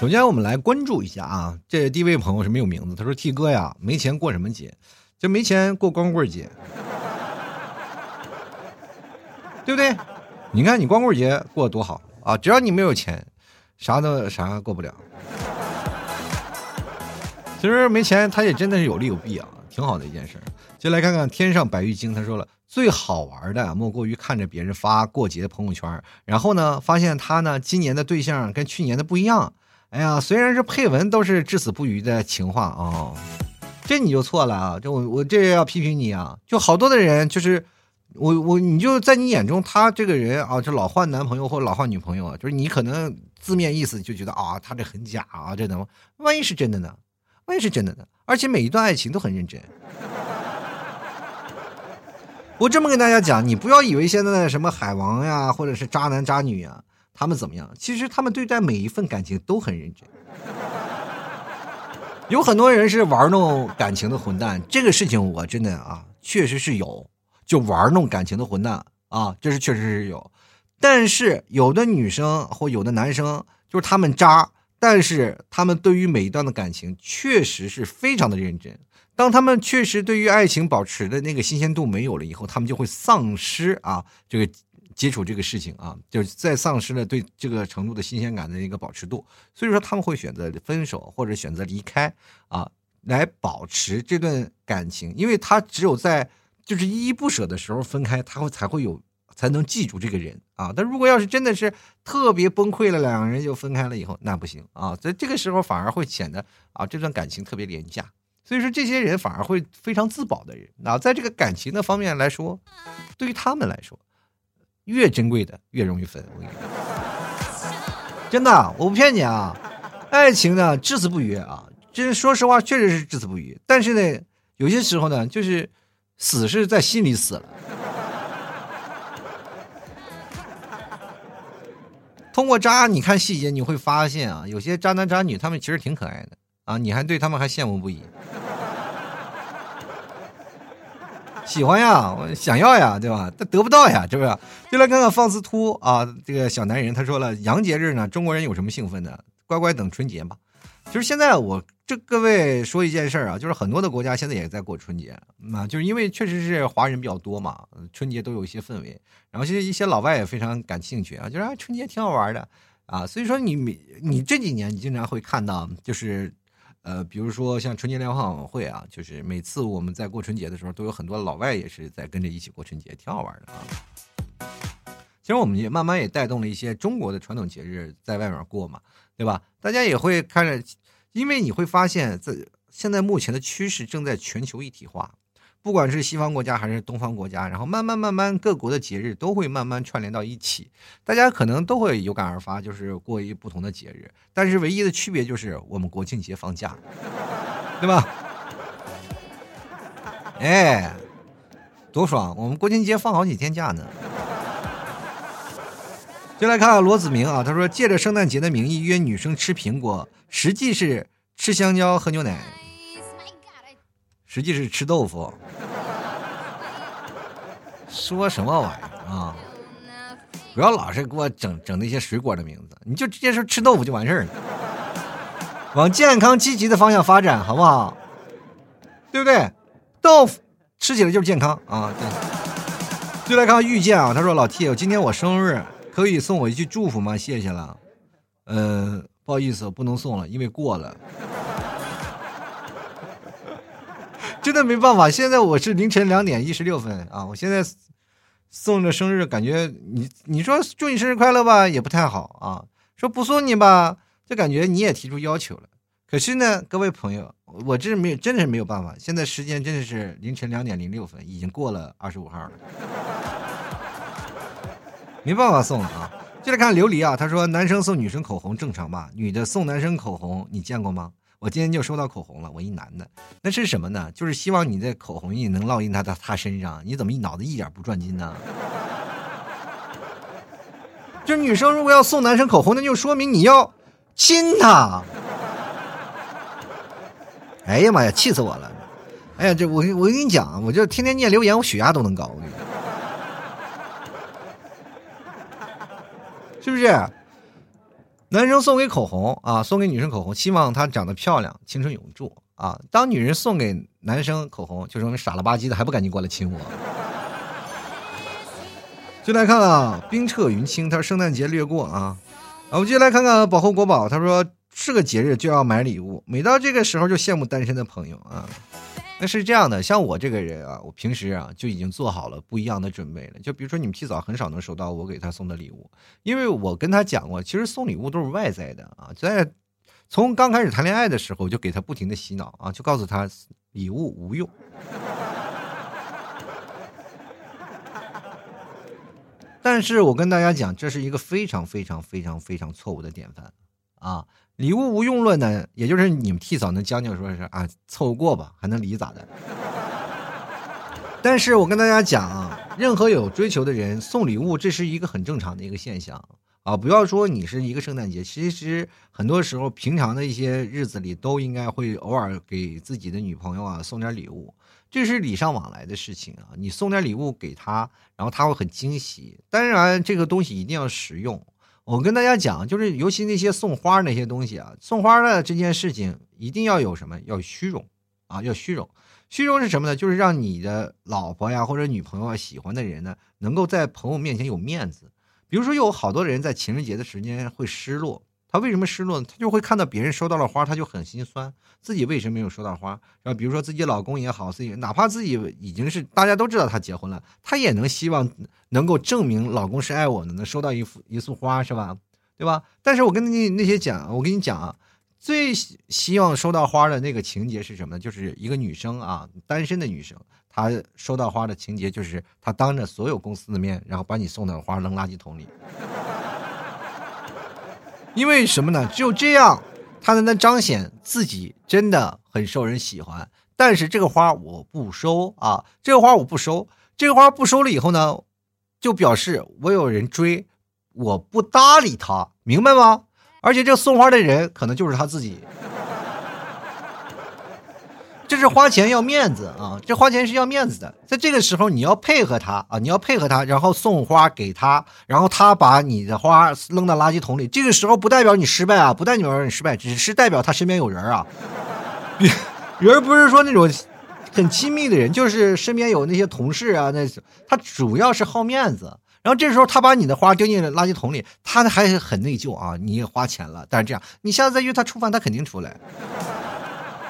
首先，我们来关注一下啊，这第一位朋友是没有名字，他说：“T 哥呀，没钱过什么节？就没钱过光棍节，对不对？你看你光棍节过得多好啊！只要你没有钱，啥都啥过不了。其实没钱，他也真的是有利有弊啊，挺好的一件事。就来看看天上白玉京，他说了，最好玩的莫过于看着别人发过节的朋友圈，然后呢，发现他呢今年的对象跟去年的不一样。”哎呀，虽然是配文都是至死不渝的情话啊，这你就错了啊！这我我这要批评你啊！就好多的人就是我我你就在你眼中他这个人啊，就老换男朋友或老换女朋友啊，就是你可能字面意思就觉得啊，他这很假啊，这怎么万一是真的呢？万一是真的呢？而且每一段爱情都很认真。我这么跟大家讲，你不要以为现在的什么海王呀，或者是渣男渣女呀。他们怎么样？其实他们对待每一份感情都很认真。有很多人是玩弄感情的混蛋，这个事情我真的啊，确实是有，就玩弄感情的混蛋啊，这是确实是有。但是有的女生或有的男生，就是他们渣，但是他们对于每一段的感情确实是非常的认真。当他们确实对于爱情保持的那个新鲜度没有了以后，他们就会丧失啊这个。接触这个事情啊，就是在丧失了对这个程度的新鲜感的一个保持度，所以说他们会选择分手或者选择离开啊，来保持这段感情，因为他只有在就是依依不舍的时候分开，他会才会有才能记住这个人啊。但如果要是真的是特别崩溃了，两个人就分开了以后，那不行啊，在这个时候反而会显得啊这段感情特别廉价，所以说这些人反而会非常自保的人啊，在这个感情的方面来说，对于他们来说。越珍贵的越容易分，我跟你说，真的，我不骗你啊！爱情呢，至死不渝啊！这说实话，确实是至死不渝。但是呢，有些时候呢，就是死是在心里死了。通过渣，你看细节，你会发现啊，有些渣男渣女，他们其实挺可爱的啊，你还对他们还羡慕不已。喜欢呀，想要呀，对吧？他得不到呀，是不是？就来看看放肆秃啊，这个小男人他说了，洋节日呢，中国人有什么兴奋的？乖乖等春节吧。就是现在我这各位说一件事儿啊，就是很多的国家现在也在过春节啊，就是因为确实是华人比较多嘛，春节都有一些氛围。然后其实一些老外也非常感兴趣啊，就是啊春节挺好玩的啊，所以说你你这几年你经常会看到就是。呃，比如说像春节联欢晚会啊，就是每次我们在过春节的时候，都有很多老外也是在跟着一起过春节，挺好玩的啊。其实我们也慢慢也带动了一些中国的传统节日在外面过嘛，对吧？大家也会看着，因为你会发现，在现在目前的趋势正在全球一体化。不管是西方国家还是东方国家，然后慢慢慢慢各国的节日都会慢慢串联到一起，大家可能都会有感而发，就是过一不同的节日，但是唯一的区别就是我们国庆节放假，对吧？哎，多爽！我们国庆节放好几天假呢。就来看看罗子明啊，他说借着圣诞节的名义约女生吃苹果，实际是吃香蕉喝牛奶。实际是吃豆腐，说什么玩意儿啊？不要老是给我整整那些水果的名字，你就直接说吃豆腐就完事儿了。往健康积极的方向发展，好不好？对不对？豆腐吃起来就是健康啊！对。就来看遇见啊，他说老 T，我今天我生日，可以送我一句祝福吗？谢谢了。嗯，不好意思，不能送了，因为过了。真的没办法，现在我是凌晨两点一十六分啊！我现在送着生日，感觉你你说祝你生日快乐吧，也不太好啊。说不送你吧，就感觉你也提出要求了。可是呢，各位朋友，我这没有，真的是没有办法。现在时间真的是凌晨两点零六分，已经过了二十五号了，没办法送啊！接着看琉璃啊，他说男生送女生口红正常吧？女的送男生口红，你见过吗？我今天就收到口红了，我一男的，那是什么呢？就是希望你的口红印能烙印他的他身上。你怎么一脑子一点不转筋呢？就女生如果要送男生口红，那就说明你要亲他。哎呀妈呀，气死我了！哎呀，这我我跟你讲，我就天天念留言，我血压都能高。我跟你讲是不是？男生送给口红啊，送给女生口红，希望她长得漂亮，青春永驻啊。当女人送给男生口红，就说明傻了吧唧的，还不赶紧过来亲我。就来看啊，冰澈云清，他说圣诞节略过啊。啊，我们接下来看看保护国宝，他说是个节日就要买礼物，每到这个时候就羡慕单身的朋友啊。那是这样的，像我这个人啊，我平时啊就已经做好了不一样的准备了。就比如说你们提早很少能收到我给他送的礼物，因为我跟他讲过，其实送礼物都是外在的啊。在从刚开始谈恋爱的时候，就给他不停的洗脑啊，就告诉他礼物无用。但是我跟大家讲，这是一个非常非常非常非常错误的典范啊。礼物无用论呢，也就是你们替嫂能将就说是啊，凑合过吧，还能离咋的？但是我跟大家讲啊，任何有追求的人送礼物，这是一个很正常的一个现象啊。不要说你是一个圣诞节，其实很多时候平常的一些日子里都应该会偶尔给自己的女朋友啊送点礼物，这是礼尚往来的事情啊。你送点礼物给她，然后她会很惊喜。当然，这个东西一定要实用。我跟大家讲，就是尤其那些送花那些东西啊，送花的这件事情一定要有什么？要虚荣啊，要虚荣。虚荣是什么呢？就是让你的老婆呀或者女朋友啊喜欢的人呢，能够在朋友面前有面子。比如说，有好多人在情人节的时间会失落。他为什么失落呢？他就会看到别人收到了花，他就很心酸，自己为什么没有收到花？然后比如说自己老公也好，自己哪怕自己已经是大家都知道他结婚了，他也能希望能够证明老公是爱我的，能收到一幅一束花，是吧？对吧？但是我跟你那些讲，我跟你讲啊，最希望收到花的那个情节是什么呢？就是一个女生啊，单身的女生，她收到花的情节就是她当着所有公司的面，然后把你送的花扔垃圾桶里。因为什么呢？只有这样，他才能彰显自己真的很受人喜欢。但是这个花我不收啊，这个花我不收，这个花不收了以后呢，就表示我有人追，我不搭理他，明白吗？而且这送花的人可能就是他自己。这是花钱要面子啊！这花钱是要面子的，在这个时候你要配合他啊！你要配合他，然后送花给他，然后他把你的花扔到垃圾桶里。这个时候不代表你失败啊，不代表你失败，只是代表他身边有人啊。人不是说那种很亲密的人，就是身边有那些同事啊，那他主要是好面子。然后这时候他把你的花丢进了垃圾桶里，他还是很内疚啊！你也花钱了，但是这样，你下次再约他吃饭，他肯定出来。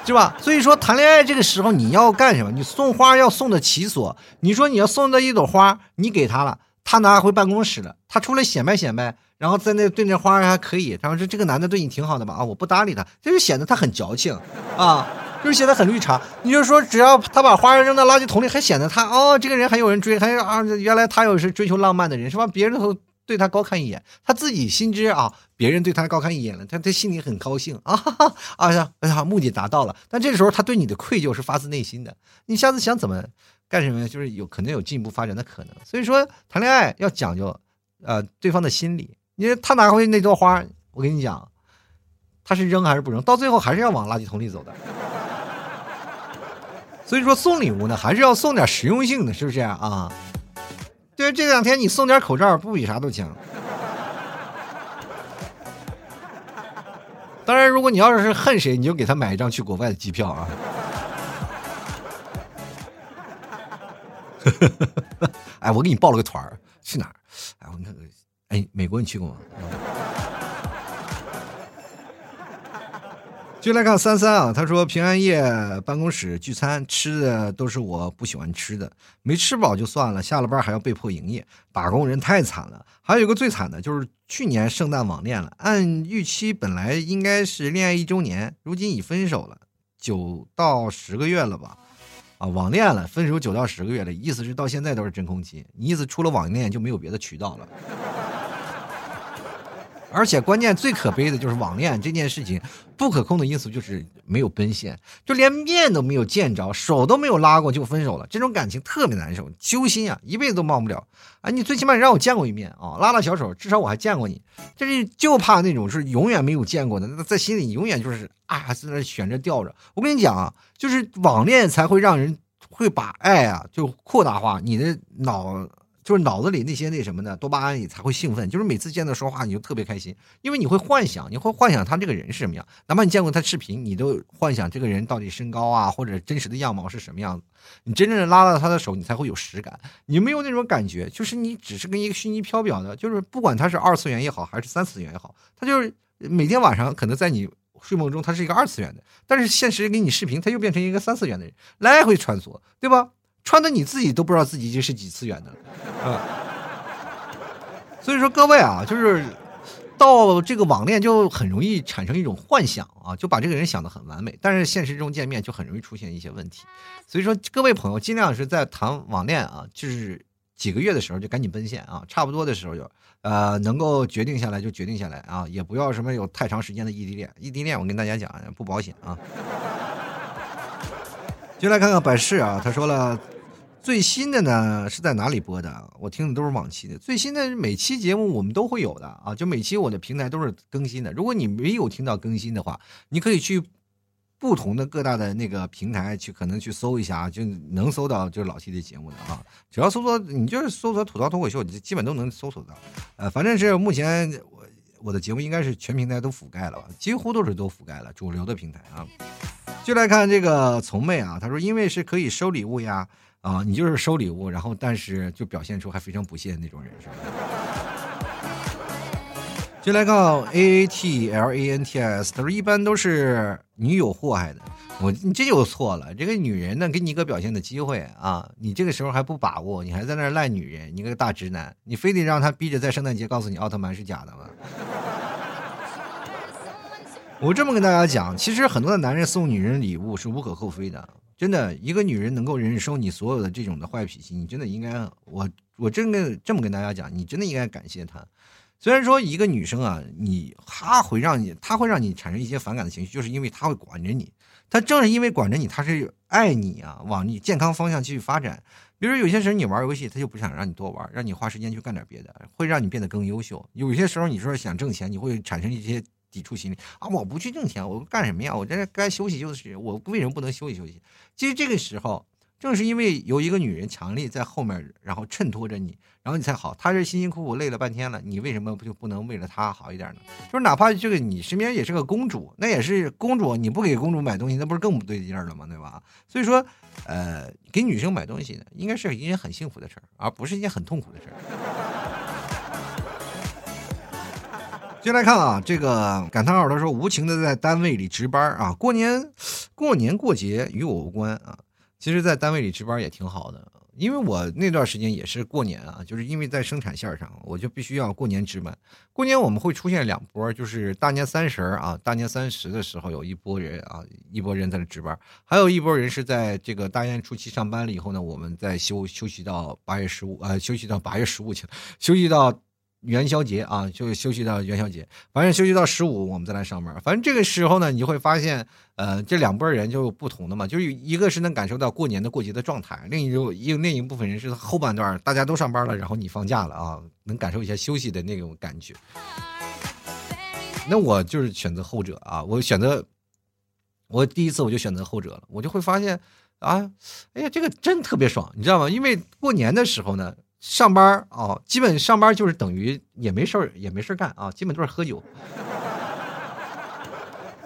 是吧？所以说谈恋爱这个时候你要干什么？你送花要送的其所。你说你要送的一朵花，你给他了，他拿回办公室了，他出来显摆显摆，然后在那对那花还可以。他说这这个男的对你挺好的吧？啊，我不搭理他，这就显得他很矫情啊，就是显得很绿茶。你就说只要他把花扔到垃圾桶里，还显得他哦，这个人还有人追，还有啊，原来他又是追求浪漫的人是吧？别人都。对他高看一眼，他自己心知啊，别人对他高看一眼了，他他心里很高兴啊，哎呀，哎呀，目的达到了。但这时候他对你的愧疚是发自内心的。你下次想怎么干什么，就是有可能有进一步发展的可能。所以说谈恋爱要讲究，呃，对方的心理。因为他拿回去那朵花，我跟你讲，他是扔还是不扔，到最后还是要往垃圾桶里走的。所以说送礼物呢，还是要送点实用性的，是不是啊？对，这两天你送点口罩，不比啥都强。当然，如果你要是恨谁，你就给他买一张去国外的机票啊。哎，我给你报了个团儿，去哪儿？哎，我那个，哎，美国你去过吗？就来看三三啊，他说平安夜办公室聚餐吃的都是我不喜欢吃的，没吃饱就算了，下了班还要被迫营业，打工人太惨了。还有一个最惨的就是去年圣诞网恋了，按预期本来应该是恋爱一周年，如今已分手了，九到十个月了吧？啊，网恋了，分手九到十个月了，意思是到现在都是真空期。你意思除了网恋就没有别的渠道了？而且关键最可悲的就是网恋这件事情，不可控的因素就是没有奔现，就连面都没有见着，手都没有拉过就分手了，这种感情特别难受，揪心啊，一辈子都忘不了啊！你最起码让我见过一面啊，拉拉小手，至少我还见过你，就是就怕那种是永远没有见过的，那在心里永远就是啊，在那悬着吊着。我跟你讲啊，就是网恋才会让人会把爱啊就扩大化，你的脑。就是脑子里那些那什么的多巴胺你才会兴奋，就是每次见到说话你就特别开心，因为你会幻想，你会幻想他这个人是什么样，哪怕你见过他视频，你都幻想这个人到底身高啊或者真实的样貌是什么样子。你真正的拉到他的手，你才会有实感。你没有那种感觉，就是你只是跟一个虚拟缥缈的，就是不管他是二次元也好，还是三次元也好，他就是每天晚上可能在你睡梦中他是一个二次元的，但是现实给你视频，他又变成一个三次元的人，来回穿梭，对吧？穿的你自己都不知道自己这是几次元的了，啊！所以说各位啊，就是到这个网恋就很容易产生一种幻想啊，就把这个人想的很完美，但是现实中见面就很容易出现一些问题。所以说各位朋友尽量是在谈网恋啊，就是几个月的时候就赶紧奔现啊，差不多的时候就呃能够决定下来就决定下来啊，也不要什么有太长时间的异地恋，异地恋我跟大家讲不保险啊。就来看看百事啊，他说了。最新的呢是在哪里播的？我听的都是往期的。最新的每期节目我们都会有的啊，就每期我的平台都是更新的。如果你没有听到更新的话，你可以去不同的各大的那个平台去，可能去搜一下啊，就能搜到就是老 T 的节目的啊。只要搜索你就是搜索吐槽脱口秀，你基本都能搜索到。呃，反正是目前我的节目应该是全平台都覆盖了吧，几乎都是都覆盖了主流的平台啊。就来看这个从妹啊，她说因为是可以收礼物呀。啊，你就是收礼物，然后但是就表现出还非常不屑那种人，是吧？就来看 A A T L A N T S，他说一般都是女友祸害的。我你这就错了，这个女人呢给你一个表现的机会啊，你这个时候还不把握，你还在那赖女人，你个大直男，你非得让她逼着在圣诞节告诉你奥特曼是假的吗？我这么跟大家讲，其实很多的男人送女人礼物是无可厚非的。真的，一个女人能够忍受你所有的这种的坏脾气，你真的应该，我我真的这么跟大家讲，你真的应该感谢她。虽然说一个女生啊，你她会让你，她会让你产生一些反感的情绪，就是因为她会管着你。她正是因为管着你，她是爱你啊，往你健康方向继续发展。比如有些时候你玩游戏，她就不想让你多玩，让你花时间去干点别的，会让你变得更优秀。有些时候你说想挣钱，你会产生一些。抵触心理啊！我不去挣钱，我干什么呀？我在这该休息休息。我为什么不能休息休息？其实这个时候，正是因为有一个女人强力在后面，然后衬托着你，然后你才好。她是辛辛苦苦累了半天了，你为什么不就不能为了她好一点呢？就是哪怕这个你身边也是个公主，那也是公主，你不给公主买东西，那不是更不对劲了吗？对吧？所以说，呃，给女生买东西，应该是一件很幸福的事儿，而不是一件很痛苦的事儿。接来看啊，这个感叹号他说无情的在单位里值班啊，过年过年过节与我无关啊。其实，在单位里值班也挺好的，因为我那段时间也是过年啊，就是因为在生产线上，我就必须要过年值班。过年我们会出现两波，就是大年三十啊，大年三十的时候有一波人啊，一波人在那值班，还有一波人是在这个大年初七上班了以后呢，我们再休休息到八月十五啊，休息到八月十五去，休息到。元宵节啊，就休息到元宵节，反正休息到十五，我们再来上班。反正这个时候呢，你就会发现，呃，这两拨人就不同的嘛，就是一个是能感受到过年的过节的状态，另一种一另一部分人是后半段大家都上班了，然后你放假了啊，能感受一下休息的那种感觉。那我就是选择后者啊，我选择，我第一次我就选择后者了，我就会发现啊，哎呀，这个真特别爽，你知道吗？因为过年的时候呢。上班啊，基本上班就是等于也没事儿，也没事儿干啊，基本都是喝酒。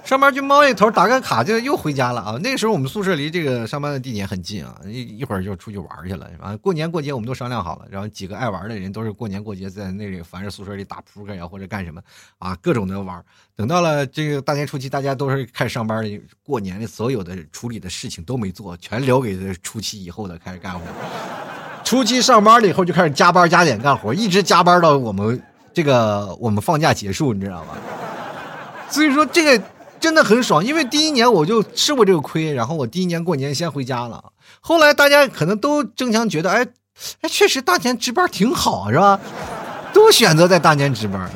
上班就猫一头，打个卡就又回家了啊。那个时候我们宿舍离这个上班的地点很近啊，一一会儿就出去玩去了。啊，过年过节我们都商量好了，然后几个爱玩的人都是过年过节在那里，反正宿舍里打扑克呀或者干什么啊，各种的玩。等到了这个大年初七，大家都是开始上班的，过年的所有的处理的事情都没做，全留给初七以后的开始干活。初七上班了以后就开始加班加点干活，一直加班到我们这个我们放假结束，你知道吗？所以说这个真的很爽，因为第一年我就吃过这个亏，然后我第一年过年先回家了。后来大家可能都争相觉得，哎哎，确实大年值班挺好，是吧？都选择在大年值班啊。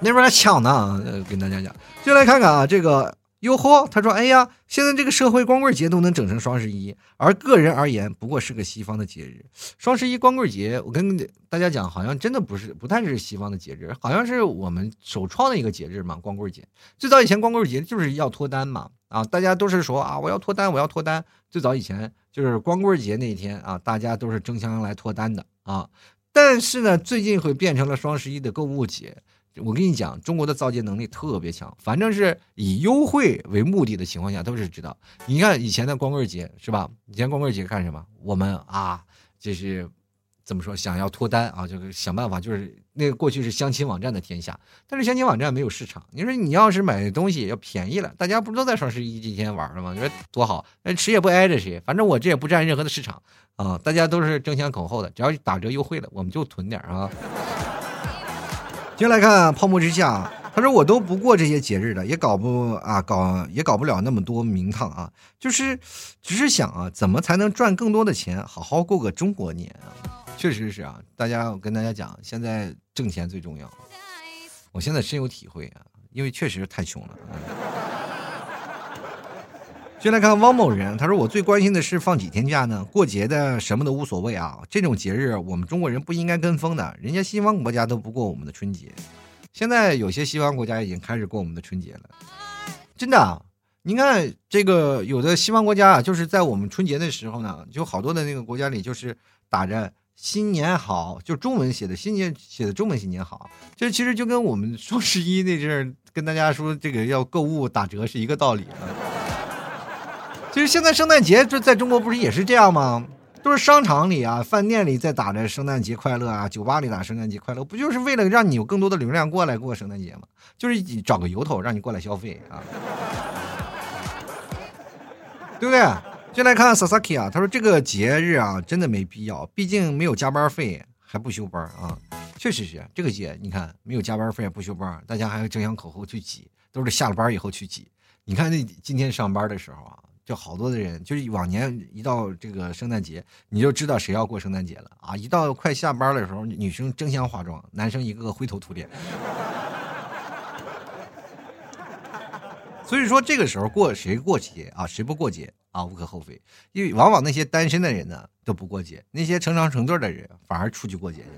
那边还抢呢。呃，跟大家讲，就来看看啊，这个。哟呵，他说：“哎呀，现在这个社会光棍节都能整成双十一，而个人而言，不过是个西方的节日。双十一光棍节，我跟大家讲，好像真的不是，不太是西方的节日，好像是我们首创的一个节日嘛。光棍节最早以前，光棍节就是要脱单嘛，啊，大家都是说啊，我要脱单，我要脱单。最早以前就是光棍节那一天啊，大家都是争相来脱单的啊。但是呢，最近会变成了双十一的购物节。”我跟你讲，中国的造节能力特别强，反正是以优惠为目的的情况下，都是知道。你看以前的光棍节是吧？以前光棍节干什么？我们啊，就是怎么说，想要脱单啊，就是想办法，就是那个过去是相亲网站的天下，但是相亲网站没有市场。你说你要是买东西要便宜了，大家不都在双十一这天玩了吗？你说多好，那谁也不挨着谁，反正我这也不占任何的市场啊，大家都是争先恐后的，只要打折优惠了，我们就囤点啊。先来看泡沫之夏，他说我都不过这些节日的，也搞不啊搞也搞不了那么多名堂啊，就是只是想啊，怎么才能赚更多的钱，好好过个中国年啊？确实是啊，大家我跟大家讲，现在挣钱最重要，我现在深有体会啊，因为确实太穷了。先来看汪某人，他说：“我最关心的是放几天假呢？过节的什么都无所谓啊，这种节日我们中国人不应该跟风的。人家西方国家都不过我们的春节，现在有些西方国家已经开始过我们的春节了。真的，你看这个有的西方国家啊，就是在我们春节的时候呢，就好多的那个国家里就是打着新年好，就中文写的新年写的中文新年好，这其实就跟我们双十一那阵儿跟大家说这个要购物打折是一个道理啊。”其实现在圣诞节这在中国不是也是这样吗？都是商场里啊、饭店里在打着圣诞节快乐啊，酒吧里打圣诞节快乐，不就是为了让你有更多的流量过来过圣诞节吗？就是找个由头让你过来消费啊，对不对？就来看 Sasaki 啊，他说这个节日啊真的没必要，毕竟没有加班费还不休班啊，确实是这个节，你看没有加班费不休班，大家还要争相口后去挤，都是下了班以后去挤。你看那今天上班的时候啊。就好多的人，就是往年一到这个圣诞节，你就知道谁要过圣诞节了啊！一到快下班的时候，女生争相化妆，男生一个个灰头土脸。所以说这个时候过谁过节啊，谁不过节啊，无可厚非。因为往往那些单身的人呢都不过节，那些成双成对的人反而出去过节去。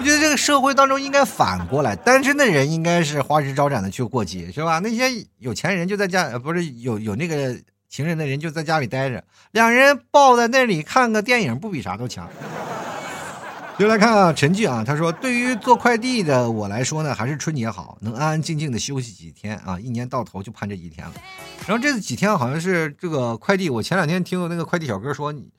我觉得这个社会当中应该反过来，单身的人应该是花枝招展的去过节，是吧？那些有钱人就在家，不是有有那个情人的人就在家里待着，两人抱在那里看个电影，不比啥都强。就来看啊，陈俊啊，他说：“对于做快递的我来说呢，还是春节好，能安安静静的休息几天啊，一年到头就盼这几天了。然后这几天好像是这个快递，我前两天听那个快递小哥说你。”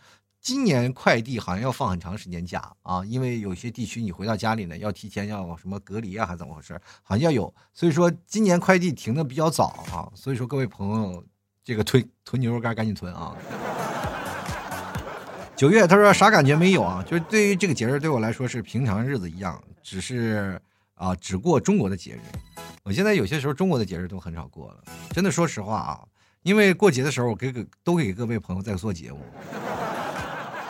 今年快递好像要放很长时间假啊，因为有些地区你回到家里呢，要提前要什么隔离啊，还是怎么回事？好像要有，所以说今年快递停的比较早啊，所以说各位朋友，这个囤囤牛肉干赶紧囤啊。九月他说啥感觉没有啊？就是对于这个节日对我来说是平常日子一样，只是啊只过中国的节日。我现在有些时候中国的节日都很少过了，真的说实话啊，因为过节的时候我给给都给各位朋友在做节目。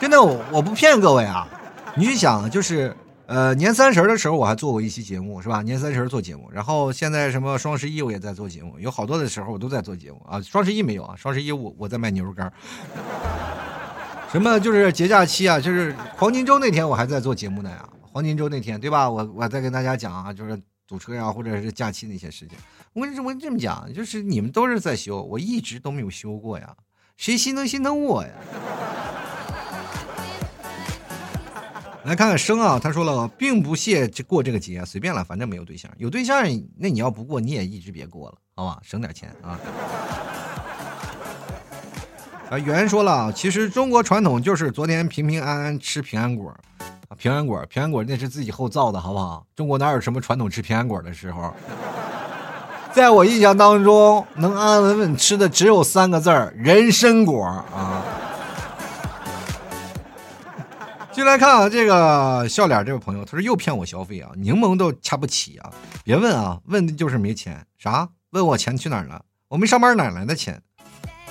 真的，我我不骗各位啊！你去想，就是呃，年三十的时候我还做过一期节目，是吧？年三十做节目，然后现在什么双十一我也在做节目，有好多的时候我都在做节目啊。双十一没有啊？双十一我我在卖牛肉干。什么就是节假期啊？就是黄金周那天我还在做节目呢呀！黄金周那天对吧？我我在跟大家讲啊，就是堵车呀，或者是假期那些事情。我跟我这么讲，就是你们都是在修，我一直都没有修过呀，谁心疼心疼我呀？来看看生啊，他说了，并不屑过这个节，随便了，反正没有对象。有对象，那你要不过，你也一直别过了，好吧，省点钱啊。啊，圆说了，其实中国传统就是昨天平平安安吃平安果，平安果，平安果那是自己后造的，好不好？中国哪有什么传统吃平安果的时候？在我印象当中，能安安稳稳吃的只有三个字儿：人参果啊。进来看啊，这个笑脸这位朋友，他说又骗我消费啊，柠檬都掐不起啊！别问啊，问的就是没钱。啥？问我钱去哪儿了？我没上班哪来的钱？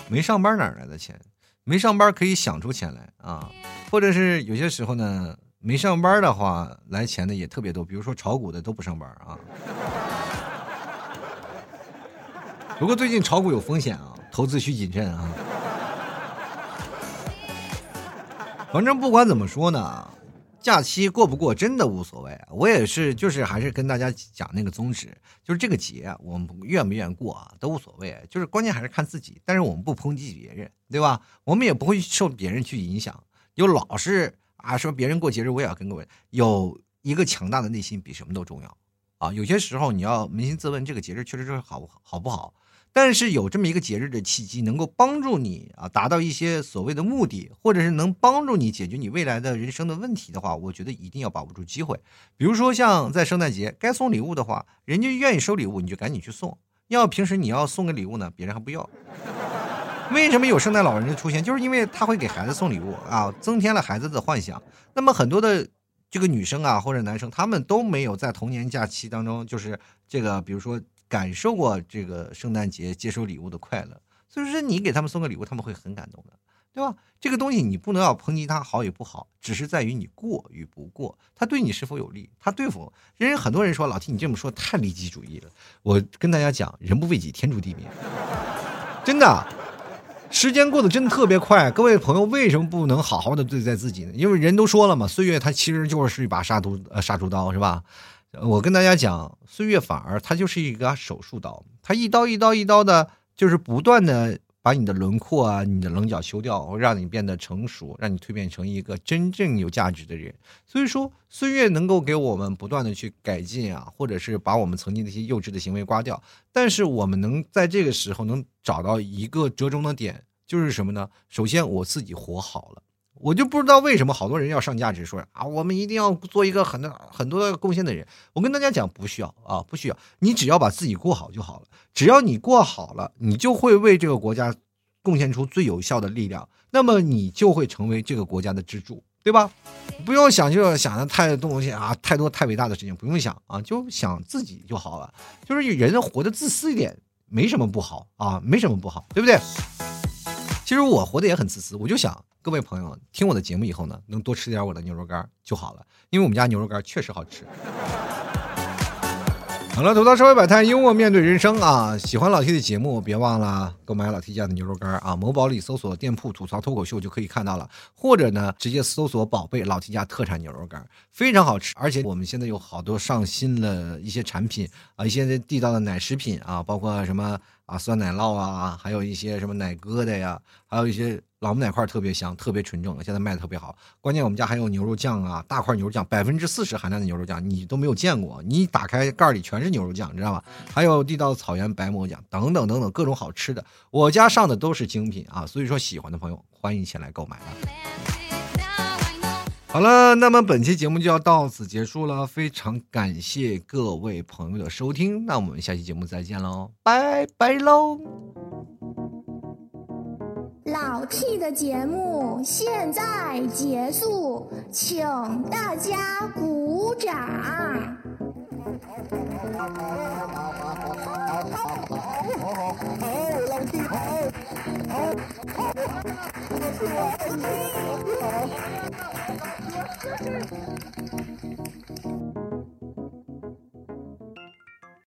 没上班哪来的钱？没上班可以想出钱来啊！或者是有些时候呢，没上班的话，来钱的也特别多。比如说炒股的都不上班啊。不过最近炒股有风险啊，投资需谨慎啊。反正不管怎么说呢，假期过不过真的无所谓。我也是，就是还是跟大家讲那个宗旨，就是这个节我们愿不愿意过啊都无所谓，就是关键还是看自己。但是我们不抨击别人，对吧？我们也不会受别人去影响。就老是啊说别人过节日我也要跟各位，有一个强大的内心比什么都重要啊。有些时候你要扪心自问，这个节日确实是好好不好？但是有这么一个节日的契机，能够帮助你啊达到一些所谓的目的，或者是能帮助你解决你未来的人生的问题的话，我觉得一定要把握住机会。比如说像在圣诞节该送礼物的话，人家愿意收礼物，你就赶紧去送。要平时你要送个礼物呢，别人还不要。为什么有圣诞老人的出现？就是因为他会给孩子送礼物啊，增添了孩子的幻想。那么很多的这个女生啊或者男生，他们都没有在童年假期当中，就是这个比如说。感受过这个圣诞节接收礼物的快乐，所以说你给他们送个礼物，他们会很感动的，对吧？这个东西你不能要抨击他好与不好，只是在于你过与不过，他对你是否有利，他对否？人很多人说老 T 你这么说太利己主义了，我跟大家讲，人不为己，天诛地灭，真的，时间过得真的特别快。各位朋友，为什么不能好好的对待自己呢？因为人都说了嘛，岁月它其实就是一把杀毒呃杀猪刀，是吧？我跟大家讲，岁月反而它就是一个手术刀，它一刀一刀一刀的，就是不断的把你的轮廓啊、你的棱角修掉，让你变得成熟，让你蜕变成一个真正有价值的人。所以说，岁月能够给我们不断的去改进啊，或者是把我们曾经那些幼稚的行为刮掉。但是我们能在这个时候能找到一个折中的点，就是什么呢？首先我自己活好了。我就不知道为什么好多人要上价值说啊，我们一定要做一个很多很多贡献的人。我跟大家讲，不需要啊，不需要。你只要把自己过好就好了。只要你过好了，你就会为这个国家贡献出最有效的力量。那么你就会成为这个国家的支柱，对吧？不用想，就想的太多东西啊，太多太伟大的事情不用想啊，就想自己就好了。就是人活得自私一点，没什么不好啊，没什么不好，对不对？其实我活得也很自私，我就想。各位朋友，听我的节目以后呢，能多吃点我的牛肉干就好了，因为我们家牛肉干确实好吃。好了，吐槽社会百态，幽默面对人生啊！喜欢老 T 的节目，别忘了购买老 T 家的牛肉干啊！某宝里搜索店铺吐槽脱口秀就可以看到了，或者呢，直接搜索宝贝老 T 家特产牛肉干，非常好吃。而且我们现在有好多上新的一些产品啊，一些地道的奶食品啊，包括什么啊酸奶酪啊，还有一些什么奶疙瘩呀，还有一些。老母奶块特别香，特别纯正，现在卖的特别好。关键我们家还有牛肉酱啊，大块牛肉酱，百分之四十含量的牛肉酱，你都没有见过。你打开盖里全是牛肉酱，你知道吧？还有地道的草原白馍酱，等等等等各种好吃的。我家上的都是精品啊，所以说喜欢的朋友欢迎前来购买好了，那么本期节目就要到此结束了。非常感谢各位朋友的收听，那我们下期节目再见喽，拜拜喽！老 T 的节目现在结束，请大家鼓掌。好，好，好好，好，好，老 T 好。